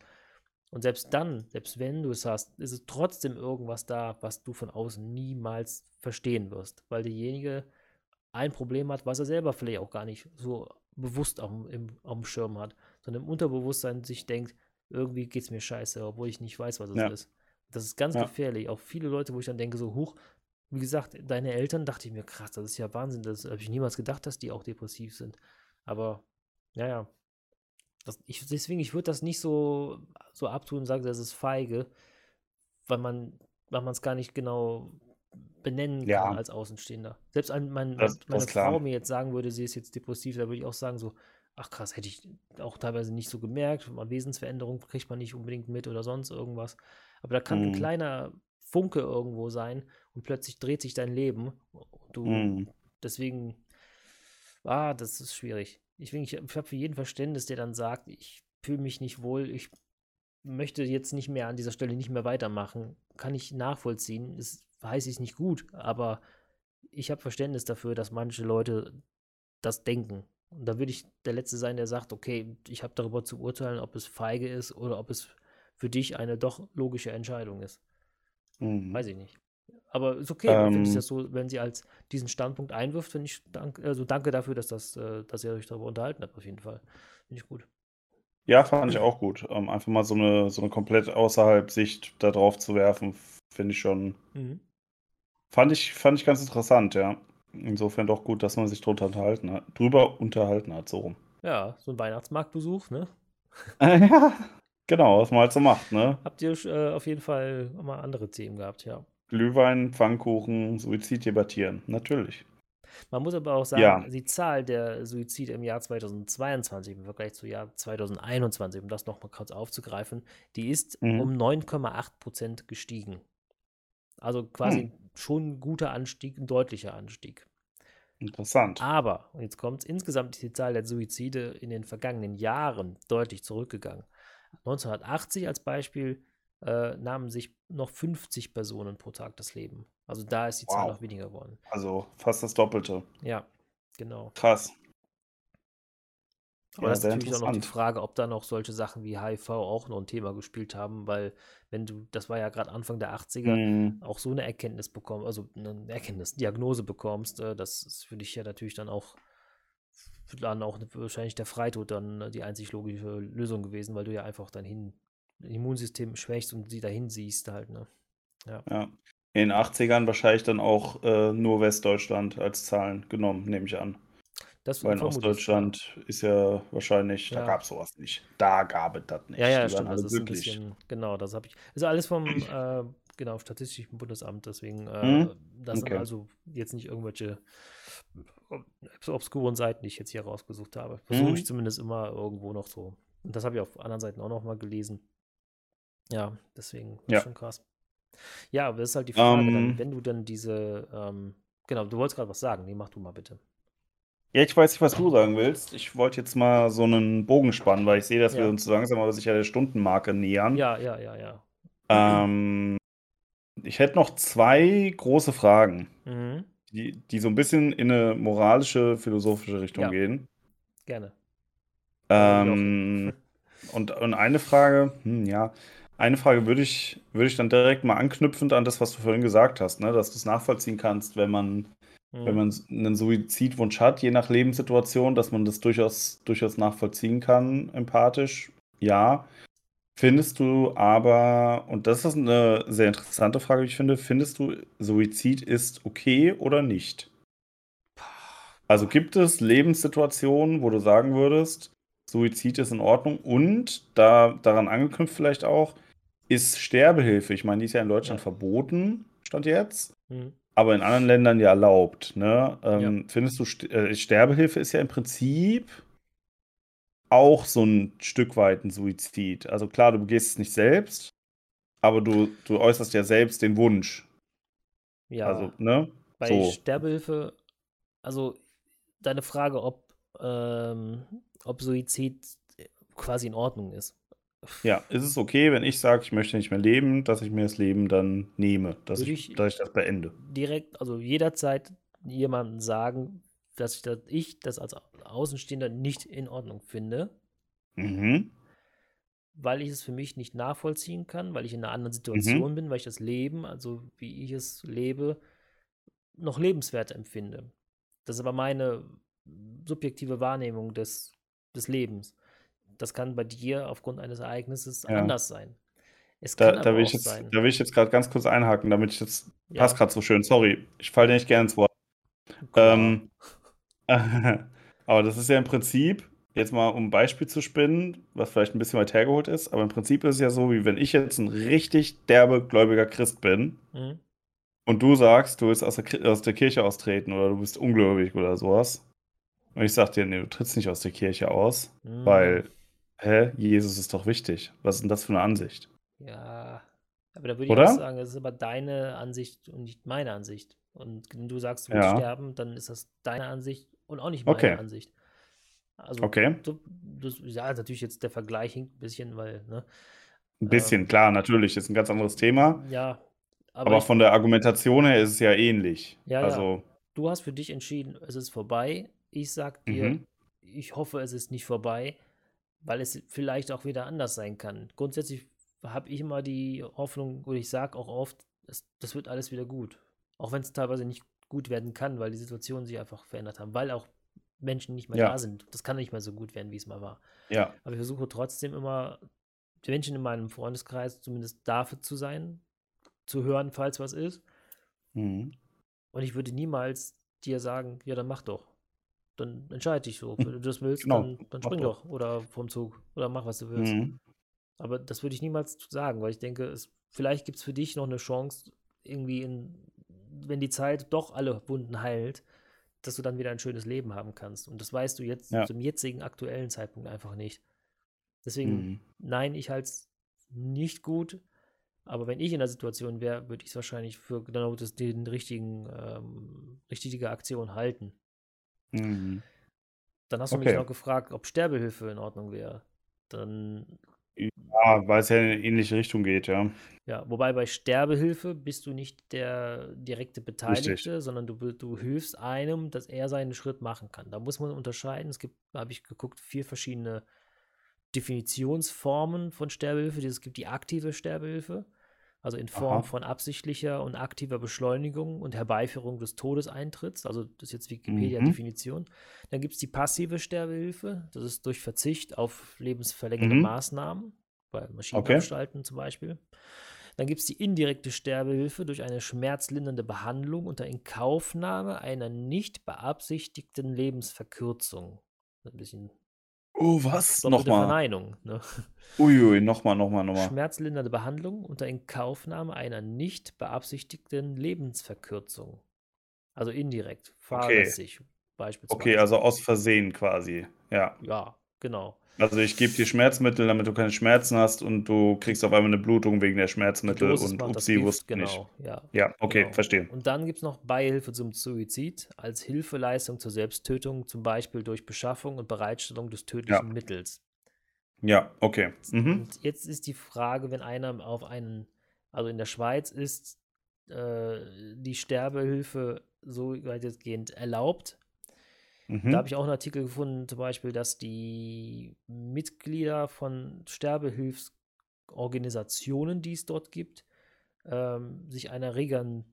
Speaker 2: Und selbst dann, selbst wenn du es hast, ist es trotzdem irgendwas da, was du von außen niemals verstehen wirst, weil derjenige ein Problem hat, was er selber vielleicht auch gar nicht so bewusst auf, im, auf dem Schirm hat, sondern im Unterbewusstsein sich denkt, irgendwie geht es mir scheiße, obwohl ich nicht weiß, was es
Speaker 1: Ja.
Speaker 2: ist. Das ist ganz
Speaker 1: Ja.
Speaker 2: gefährlich. Auch viele Leute, wo ich dann denke, so, huch, wie gesagt, deine Eltern, dachte ich mir, krass, das ist ja Wahnsinn, das habe ich niemals gedacht, dass die auch depressiv sind. Aber, naja, das, ich, deswegen, ich würde das nicht so, so abtun und sagen, das ist feige, weil man weil man es gar nicht genau benennen
Speaker 1: Ja.
Speaker 2: kann als Außenstehender. Selbst an mein,
Speaker 1: Das- das
Speaker 2: meine
Speaker 1: klar.
Speaker 2: Frau mir jetzt sagen würde, sie ist jetzt depressiv, da würde ich auch sagen, so, ach krass, hätte ich auch teilweise nicht so gemerkt. Mal Wesensveränderung kriegt man nicht unbedingt mit oder sonst irgendwas. Aber da kann ein
Speaker 1: Mhm.
Speaker 2: kleiner Funke irgendwo sein und plötzlich dreht sich dein Leben. Und du,
Speaker 1: Mhm.
Speaker 2: deswegen, ah, das ist schwierig. Ich, ich, ich habe für jeden Verständnis, der dann sagt, ich fühle mich nicht wohl, ich möchte jetzt nicht mehr an dieser Stelle nicht mehr weitermachen, kann ich nachvollziehen. Das weiß ich nicht gut, aber ich habe Verständnis dafür, dass manche Leute das denken. Und da würde ich der Letzte sein, der sagt, okay, ich habe darüber zu urteilen, ob es feige ist oder ob es für dich eine doch logische Entscheidung ist.
Speaker 1: Mhm.
Speaker 2: Weiß ich nicht. Aber ist okay, dann finde ich
Speaker 1: Ähm.
Speaker 2: das so, wenn sie als diesen Standpunkt einwirft, finde ich, dank, also danke dafür, dass das, äh, dass ihr euch darüber unterhalten habt, auf jeden Fall. Finde ich gut.
Speaker 1: Ja, fand ich auch gut. Ähm, einfach mal so eine, so eine komplett außerhalb Sicht da drauf zu werfen, finde ich schon.
Speaker 2: Mhm.
Speaker 1: Fand ich, fand ich ganz interessant, ja. Insofern doch gut, dass man sich drunter unterhalten hat, drüber unterhalten hat, so rum.
Speaker 2: Ja, so ein Weihnachtsmarktbesuch, ne? [LAUGHS]
Speaker 1: Ja, genau, was man halt so macht, ne?
Speaker 2: Habt ihr äh, auf jeden Fall mal andere Themen gehabt, ja.
Speaker 1: Glühwein, Pfannkuchen, Suizid debattieren, natürlich.
Speaker 2: Man muss aber auch sagen,
Speaker 1: Ja.
Speaker 2: die Zahl der Suizide im Jahr 2022 im Vergleich zu Jahr 2021, um das nochmal kurz aufzugreifen, die ist
Speaker 1: Mhm.
Speaker 2: um 9,8 Prozent gestiegen. Also quasi schon ein guter Anstieg, ein deutlicher Anstieg.
Speaker 1: Interessant.
Speaker 2: Aber, und jetzt kommt insgesamt ist die Zahl der Suizide in den vergangenen Jahren deutlich zurückgegangen. 1980 als Beispiel äh, nahmen sich noch 50 Personen pro Tag das Leben. Also da ist die Zahl
Speaker 1: Wow.
Speaker 2: noch weniger geworden.
Speaker 1: Also fast das Doppelte.
Speaker 2: Ja, genau.
Speaker 1: Krass.
Speaker 2: Aber
Speaker 1: Ja,
Speaker 2: das ist natürlich auch noch die. Frage, ob da noch solche Sachen wie HIV auch noch ein Thema gespielt haben, weil wenn du, das war ja gerade Anfang der 80er,
Speaker 1: Mhm.
Speaker 2: auch so eine Erkenntnis bekommst, also eine Erkenntnis, Diagnose bekommst, äh, das ist für dich ja natürlich dann auch dann auch wahrscheinlich der Freitod dann äh, die einzig logische Lösung gewesen, weil du ja einfach dein Hin Immunsystem schwächst und sie dahin siehst halt, ne? Ja.
Speaker 1: Ja. In den 80ern wahrscheinlich dann auch äh, nur Westdeutschland als Zahlen genommen, nehme ich an.
Speaker 2: Das
Speaker 1: Weil in Ostdeutschland ist ja wahrscheinlich, da
Speaker 2: Ja.
Speaker 1: gab es sowas nicht. Da gab es das nicht.
Speaker 2: Ja, ja,
Speaker 1: Die
Speaker 2: stimmt. Das ist ein
Speaker 1: glücklich.
Speaker 2: bisschen, genau, das habe ich. Ist alles vom äh, genau, Statistischen Bundesamt, deswegen, äh,
Speaker 1: Mhm.
Speaker 2: das sind
Speaker 1: Okay.
Speaker 2: also jetzt nicht irgendwelche obs- obskuren Seiten, die ich jetzt hier rausgesucht habe. Versuche
Speaker 1: Mhm.
Speaker 2: ich zumindest immer irgendwo noch so. Und das habe ich auf anderen Seiten auch noch mal gelesen. Ja, deswegen
Speaker 1: Ja.
Speaker 2: schon krass. Ja, aber das ist halt die Frage, dann,
Speaker 1: Ähm.
Speaker 2: wenn du dann diese, ähm, genau, du wolltest gerade was sagen. Nee, mach du mal bitte.
Speaker 1: Ja, ich weiß nicht, was du sagen willst. Ich wollte jetzt mal so einen Bogen spannen, weil ich sehe, dass wir
Speaker 2: Ja.
Speaker 1: uns so langsam aber sicher der Stundenmarke nähern.
Speaker 2: Ja, ja, ja, ja.
Speaker 1: Ähm, ich hätte noch zwei große Fragen,
Speaker 2: Mhm.
Speaker 1: die, die so ein bisschen in eine moralische, philosophische Richtung
Speaker 2: Ja.
Speaker 1: gehen.
Speaker 2: Gerne.
Speaker 1: Ähm, und, und eine Frage, hm, ja, eine Frage würde ich, würde ich dann direkt mal anknüpfend an das, was du vorhin gesagt hast, ne, dass du es nachvollziehen kannst, wenn man mhm. wenn man einen Suizidwunsch hat, je nach Lebenssituation, dass man das durchaus, durchaus nachvollziehen kann, empathisch, ja. Findest du aber, und das ist eine sehr interessante Frage, wie ich finde, findest du, Suizid ist okay oder nicht? Also gibt es Lebenssituationen, wo du sagen würdest, Suizid ist in Ordnung und da daran angeknüpft vielleicht auch, ist Sterbehilfe, ich meine, die ist ja in Deutschland ja. verboten, stand jetzt, mhm. aber in anderen Ländern ja erlaubt. Ne? Ähm, ja. Findest du, äh, Sterbehilfe ist ja im Prinzip auch so ein Stück weit ein Suizid. Also klar, du begehst es nicht selbst, aber du, du äußerst ja selbst den Wunsch.
Speaker 2: Ja. Also, ne? Bei so. Sterbehilfe, also deine Frage, ob, ähm, ob Suizid quasi in Ordnung ist.
Speaker 1: Ja, ist es okay, wenn ich sage, ich möchte nicht mehr leben, dass ich mir das Leben dann nehme, dass, ich, ich, dass ich das beende?
Speaker 2: Direkt, also jederzeit jemandem sagen, dass ich das, ich das als Außenstehender nicht in Ordnung finde. Mhm. Weil ich es für mich nicht nachvollziehen kann, weil ich in einer anderen Situation mhm. bin, weil ich das Leben, also wie ich es lebe, noch lebenswert empfinde. Das ist aber meine subjektive Wahrnehmung des, des Lebens. Das kann bei dir aufgrund eines Ereignisses ja. anders sein.
Speaker 1: Es da, da, will ich jetzt, sein. da will ich jetzt gerade ganz kurz einhaken, damit ich jetzt. Ja. Passt gerade so schön, sorry. Ich falle dir nicht gerne ins Wort. Ähm, [LAUGHS] aber das ist ja im Prinzip, jetzt mal um ein Beispiel zu spinnen, was vielleicht ein bisschen weit hergeholt ist, aber im Prinzip ist es ja so, wie wenn ich jetzt ein richtig derbe gläubiger Christ bin mhm. und du sagst, du willst aus der, aus der Kirche austreten oder du bist ungläubig oder sowas. Und ich sag dir, nee, du trittst nicht aus der Kirche aus, mhm. weil, hä, Jesus ist doch wichtig. Was ist denn das für eine Ansicht?
Speaker 2: Ja, aber da würde ich auch sagen, das ist aber deine Ansicht und nicht meine Ansicht. Und wenn du sagst, du willst ja. sterben, dann ist das deine Ansicht und auch nicht meine okay. Ansicht. Also,
Speaker 1: okay.
Speaker 2: Du, das, ja, natürlich jetzt der Vergleich hinkt ein bisschen, weil, ne?
Speaker 1: Ein bisschen, ähm, klar, natürlich, ist ein ganz anderes Thema.
Speaker 2: Ja.
Speaker 1: Aber, aber ich, von der Argumentation her ist es ja ähnlich.
Speaker 2: Ja, also, ja. Du hast für dich entschieden, es ist vorbei. Ich sag dir, mhm. ich hoffe, es ist nicht vorbei, weil es vielleicht auch wieder anders sein kann. Grundsätzlich habe ich immer die Hoffnung, oder ich sage auch oft, es, das wird alles wieder gut. Auch wenn es teilweise nicht gut werden kann, weil die Situationen sich einfach verändert haben, weil auch Menschen nicht mehr ja. da sind. Das kann nicht mehr so gut werden, wie es mal war.
Speaker 1: Ja.
Speaker 2: Aber ich versuche trotzdem immer, die Menschen in meinem Freundeskreis zumindest dafür zu sein, zu hören, falls was ist. Mhm. Und ich würde niemals dir sagen, ja, dann mach doch. Dann entscheide dich so. Wenn du das willst, genau. dann, dann spring doch. doch. Oder vom Zug. Oder mach, was du willst. Mhm. Aber das würde ich niemals sagen, weil ich denke, es, vielleicht gibt es für dich noch eine Chance, irgendwie in wenn die Zeit doch alle Wunden heilt, dass du dann wieder ein schönes Leben haben kannst. Und das weißt du jetzt ja. zum jetzigen aktuellen Zeitpunkt einfach nicht. Deswegen, mhm. nein, ich halte es nicht gut. Aber wenn ich in der Situation wäre, würde ich es wahrscheinlich für genau das, den richtigen, ähm, richtige Aktion halten. Mhm. Dann hast du okay. mich noch gefragt, ob Sterbehilfe in Ordnung wäre. Dann
Speaker 1: ja, weil es ja in eine ähnliche Richtung geht, ja.
Speaker 2: Ja, wobei bei Sterbehilfe bist du nicht der direkte Beteiligte, Richtig. sondern du, du hilfst einem, dass er seinen Schritt machen kann. Da muss man unterscheiden. Es gibt, habe ich geguckt, vier verschiedene Definitionsformen von Sterbehilfe. Es gibt die aktive Sterbehilfe, also in Form Aha. von absichtlicher und aktiver Beschleunigung und Herbeiführung des Todeseintritts. Also das ist jetzt Wikipedia-Definition. Mhm. Dann gibt es die passive Sterbehilfe. Das ist durch Verzicht auf lebensverlängernde mhm. Maßnahmen, bei Maschinenanstalten okay. zum Beispiel. Dann gibt es die indirekte Sterbehilfe durch eine schmerzlindernde Behandlung unter Inkaufnahme einer nicht beabsichtigten Lebensverkürzung. Ein bisschen
Speaker 1: Oh, was? Nochmal.
Speaker 2: Verneinung. Ne?
Speaker 1: Uiui, nochmal, nochmal, nochmal.
Speaker 2: Schmerzlindernde Behandlung unter Inkaufnahme einer nicht beabsichtigten Lebensverkürzung. Also indirekt, fahrlässig okay. beispielsweise.
Speaker 1: Okay, also aus Versehen quasi, ja.
Speaker 2: Ja, genau.
Speaker 1: Also ich gebe dir Schmerzmittel, damit du keine Schmerzen hast und du kriegst auf einmal eine Blutung wegen der Schmerzmittel und upsie, wusste genau, nicht. Ja, ja okay, genau. verstehe.
Speaker 2: Und dann gibt es noch Beihilfe zum Suizid als Hilfeleistung zur Selbsttötung, zum Beispiel durch Beschaffung und Bereitstellung des tödlichen ja. Mittels.
Speaker 1: Ja, okay.
Speaker 2: Mhm. Und jetzt ist die Frage, wenn einer auf einen, also in der Schweiz ist äh, die Sterbehilfe so weitestgehend erlaubt, Mhm. Da habe ich auch einen Artikel gefunden, zum Beispiel, dass die Mitglieder von Sterbehilfsorganisationen, die es dort gibt, ähm, sich einer regeren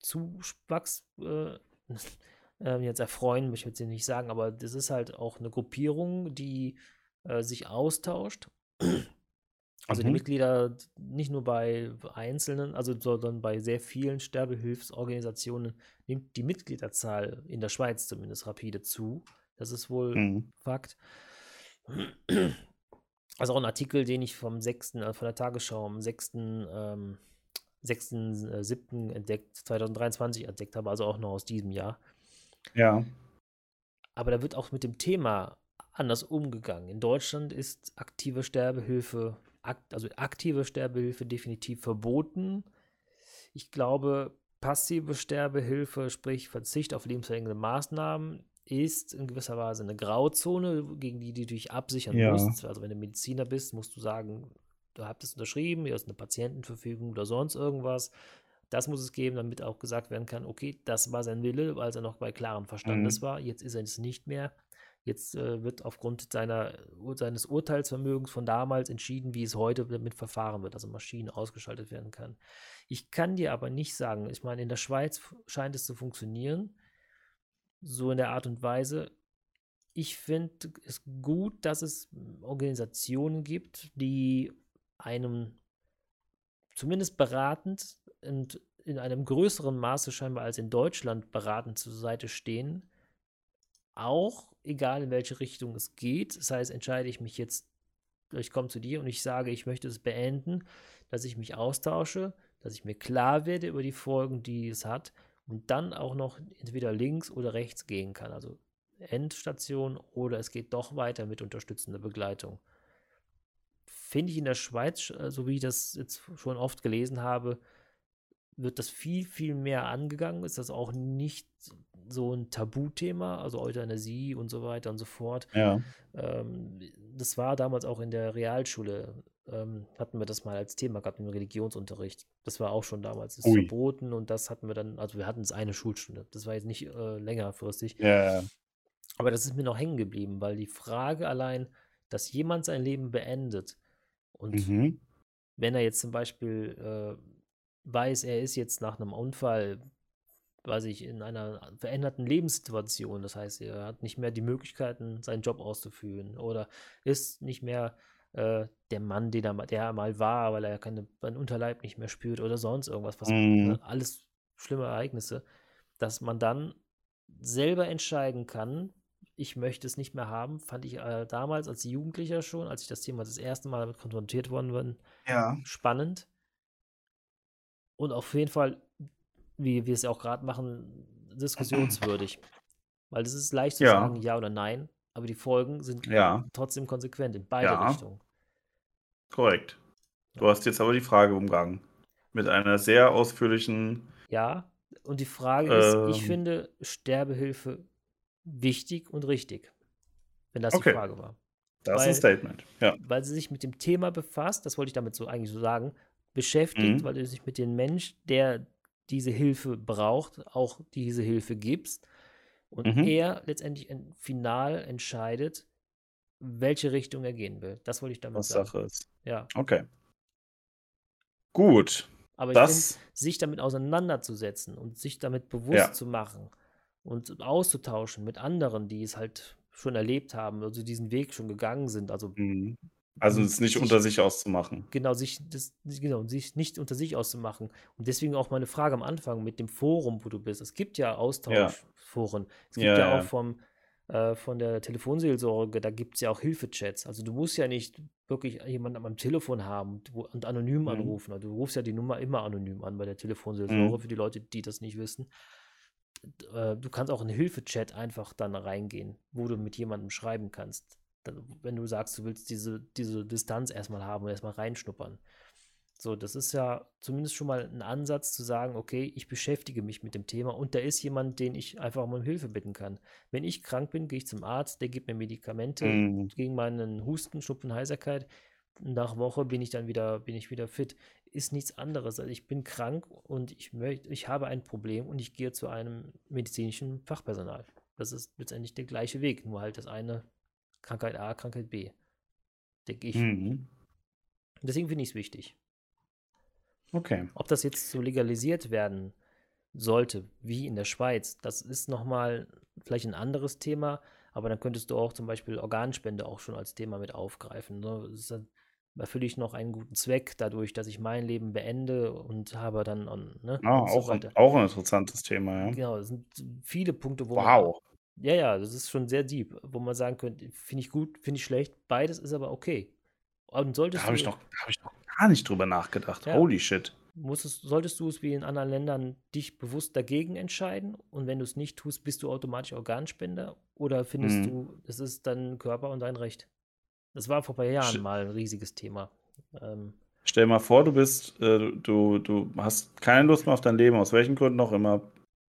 Speaker 2: Zuwachs äh, [LAUGHS] äh, jetzt erfreuen, möchte ich jetzt nicht sagen, aber das ist halt auch eine Gruppierung, die äh, sich austauscht. Also mhm. die Mitglieder nicht nur bei Einzelnen, also sondern bei sehr vielen Sterbehilfsorganisationen nimmt die Mitgliederzahl in der Schweiz zumindest rapide zu. Das ist wohl mhm. Fakt. Also auch ein Artikel, den ich vom 6., äh, von der Tagesschau am 6., ähm, 6.7. Äh, entdeckt, 2023 entdeckt habe, also auch noch aus diesem Jahr.
Speaker 1: Ja.
Speaker 2: Aber da wird auch mit dem Thema anders umgegangen. In Deutschland ist aktive Sterbehilfe, also aktive Sterbehilfe definitiv verboten. Ich glaube, passive Sterbehilfe, sprich Verzicht auf lebensverlängernde Maßnahmen, ist in gewisser Weise eine Grauzone, gegen die du dich absichern ja. musst. Also wenn du Mediziner bist, musst du sagen, du habt es unterschrieben, hier ist eine Patientenverfügung oder sonst irgendwas. Das muss es geben, damit auch gesagt werden kann, okay, das war sein Wille, als er noch bei klarem Verstandes mhm. war. Jetzt ist er es nicht mehr. Jetzt äh, wird aufgrund seiner, seines Urteilsvermögens von damals entschieden, wie es heute damit verfahren wird, also Maschinen ausgeschaltet werden kann. Ich kann dir aber nicht sagen, ich meine, in der Schweiz scheint es zu funktionieren so in der Art und Weise. Ich finde es gut, dass es Organisationen gibt, die einem zumindest beratend und in einem größeren Maße scheinbar als in Deutschland beratend zur Seite stehen. Auch egal in welche Richtung es geht. Das heißt, entscheide ich mich jetzt, ich komme zu dir und ich sage, ich möchte es beenden, dass ich mich austausche, dass ich mir klar werde über die Folgen, die es hat und dann auch noch entweder links oder rechts gehen kann. Also Endstation oder es geht doch weiter mit unterstützender Begleitung. Finde ich in der Schweiz, äh, so wie ich das jetzt schon oft gelesen habe, wird das viel, viel mehr angegangen. Ist das auch nicht so ein Tabuthema, also Euthanasie und so weiter und so fort.
Speaker 1: Ja.
Speaker 2: Ähm, das war damals auch in der Realschule ähm, hatten wir das mal als Thema gehabt im Religionsunterricht. Das war auch schon damals ist verboten und das hatten wir dann, also wir hatten es eine Schulstunde. Das war jetzt nicht äh, längerfristig.
Speaker 1: Ja.
Speaker 2: Aber das ist mir noch hängen geblieben, weil die Frage allein, dass jemand sein Leben beendet und mhm. wenn er jetzt zum Beispiel äh, weiß, er ist jetzt nach einem Unfall, weiß ich, in einer veränderten Lebenssituation, das heißt, er hat nicht mehr die Möglichkeiten, seinen Job auszuführen oder ist nicht mehr äh, der Mann, den er, der er mal war, weil er ja keine, seinen Unterleib nicht mehr spürt oder sonst irgendwas, was mhm. ne, alles schlimme Ereignisse, dass man dann selber entscheiden kann, ich möchte es nicht mehr haben, fand ich äh, damals als Jugendlicher schon, als ich das Thema das erste Mal damit konfrontiert worden bin,
Speaker 1: ja.
Speaker 2: spannend. Und auf jeden Fall, wie wir es ja auch gerade machen, diskussionswürdig. Weil es ist leicht zu ja. sagen, ja oder nein, aber die Folgen sind
Speaker 1: ja.
Speaker 2: trotzdem konsequent in beide ja. Richtungen.
Speaker 1: Korrekt. Du hast jetzt aber die Frage umgangen. Mit einer sehr ausführlichen.
Speaker 2: Ja, und die Frage ähm, ist, ich ähm. finde Sterbehilfe wichtig und richtig. Wenn das okay. die Frage war.
Speaker 1: Das weil, ist ein Statement, ja.
Speaker 2: Weil sie sich mit dem Thema befasst, das wollte ich damit so eigentlich so sagen, beschäftigt, mhm. weil du sich mit dem Mensch, der diese Hilfe braucht, auch diese Hilfe gibst. Und mhm. er letztendlich final entscheidet, welche Richtung er gehen will. Das wollte ich damit
Speaker 1: Was
Speaker 2: sagen.
Speaker 1: Sache ist.
Speaker 2: Ja.
Speaker 1: Okay. Gut.
Speaker 2: Aber das... Find, sich damit auseinanderzusetzen und sich damit bewusst ja. zu machen und auszutauschen mit anderen, die es halt schon erlebt haben, also diesen Weg schon gegangen sind. Also,
Speaker 1: mhm. Also es nicht sich, unter sich auszumachen.
Speaker 2: Genau, sich das, genau, sich nicht unter sich auszumachen. Und deswegen auch meine Frage am Anfang mit dem Forum, wo du bist. Es gibt ja Austauschforen. Ja. Es gibt ja, ja auch vom äh, von der Telefonseelsorge, da gibt es ja auch Hilfechats. Also du musst ja nicht wirklich jemanden am Telefon haben und anonym mhm. anrufen. Also du rufst ja die Nummer immer anonym an bei der Telefonseelsorge, mhm. für die Leute, die das nicht wissen. Äh, du kannst auch in Hilfechat einfach dann reingehen, wo du mit jemandem schreiben kannst. Wenn du sagst, du willst diese, diese Distanz erstmal haben und erstmal reinschnuppern. So, das ist ja zumindest schon mal ein Ansatz zu sagen, okay, ich beschäftige mich mit dem Thema und da ist jemand, den ich einfach um Hilfe bitten kann. Wenn ich krank bin, gehe ich zum Arzt, der gibt mir Medikamente mhm. gegen meinen Husten, Schnupfen, Heiserkeit. Nach Woche bin ich dann wieder, bin ich wieder fit. Ist nichts anderes. Also ich bin krank und ich möchte, ich habe ein Problem und ich gehe zu einem medizinischen Fachpersonal. Das ist letztendlich der gleiche Weg, nur halt das eine Krankheit A, Krankheit B. Denke ich. Mhm. Deswegen finde ich es wichtig.
Speaker 1: Okay.
Speaker 2: Ob das jetzt so legalisiert werden sollte, wie in der Schweiz, das ist nochmal vielleicht ein anderes Thema, aber dann könntest du auch zum Beispiel Organspende auch schon als Thema mit aufgreifen. Ne? Das ist erfülle ich noch einen guten Zweck dadurch, dass ich mein Leben beende und habe dann
Speaker 1: ne, ah, und so auch, weiter. auch ein interessantes Thema, ja.
Speaker 2: Genau, es sind viele Punkte,
Speaker 1: wo wow.
Speaker 2: Ja, ja, das ist schon sehr deep, wo man sagen könnte, finde ich gut, finde ich schlecht, beides ist aber okay. Und solltest
Speaker 1: da habe ich, noch, hab ich noch gar nicht drüber nachgedacht. Ja. Holy shit
Speaker 2: musstest, solltest du es wie in anderen Ländern dich bewusst dagegen entscheiden und wenn du es nicht tust, bist du automatisch Organspender oder findest mhm. du, es ist dein Körper und dein Recht? Das war vor ein paar Jahren St mal ein riesiges Thema. Ähm,
Speaker 1: Stell mal vor, du bist, äh, du, du hast keine Lust mehr auf dein Leben, aus welchen Gründen auch immer,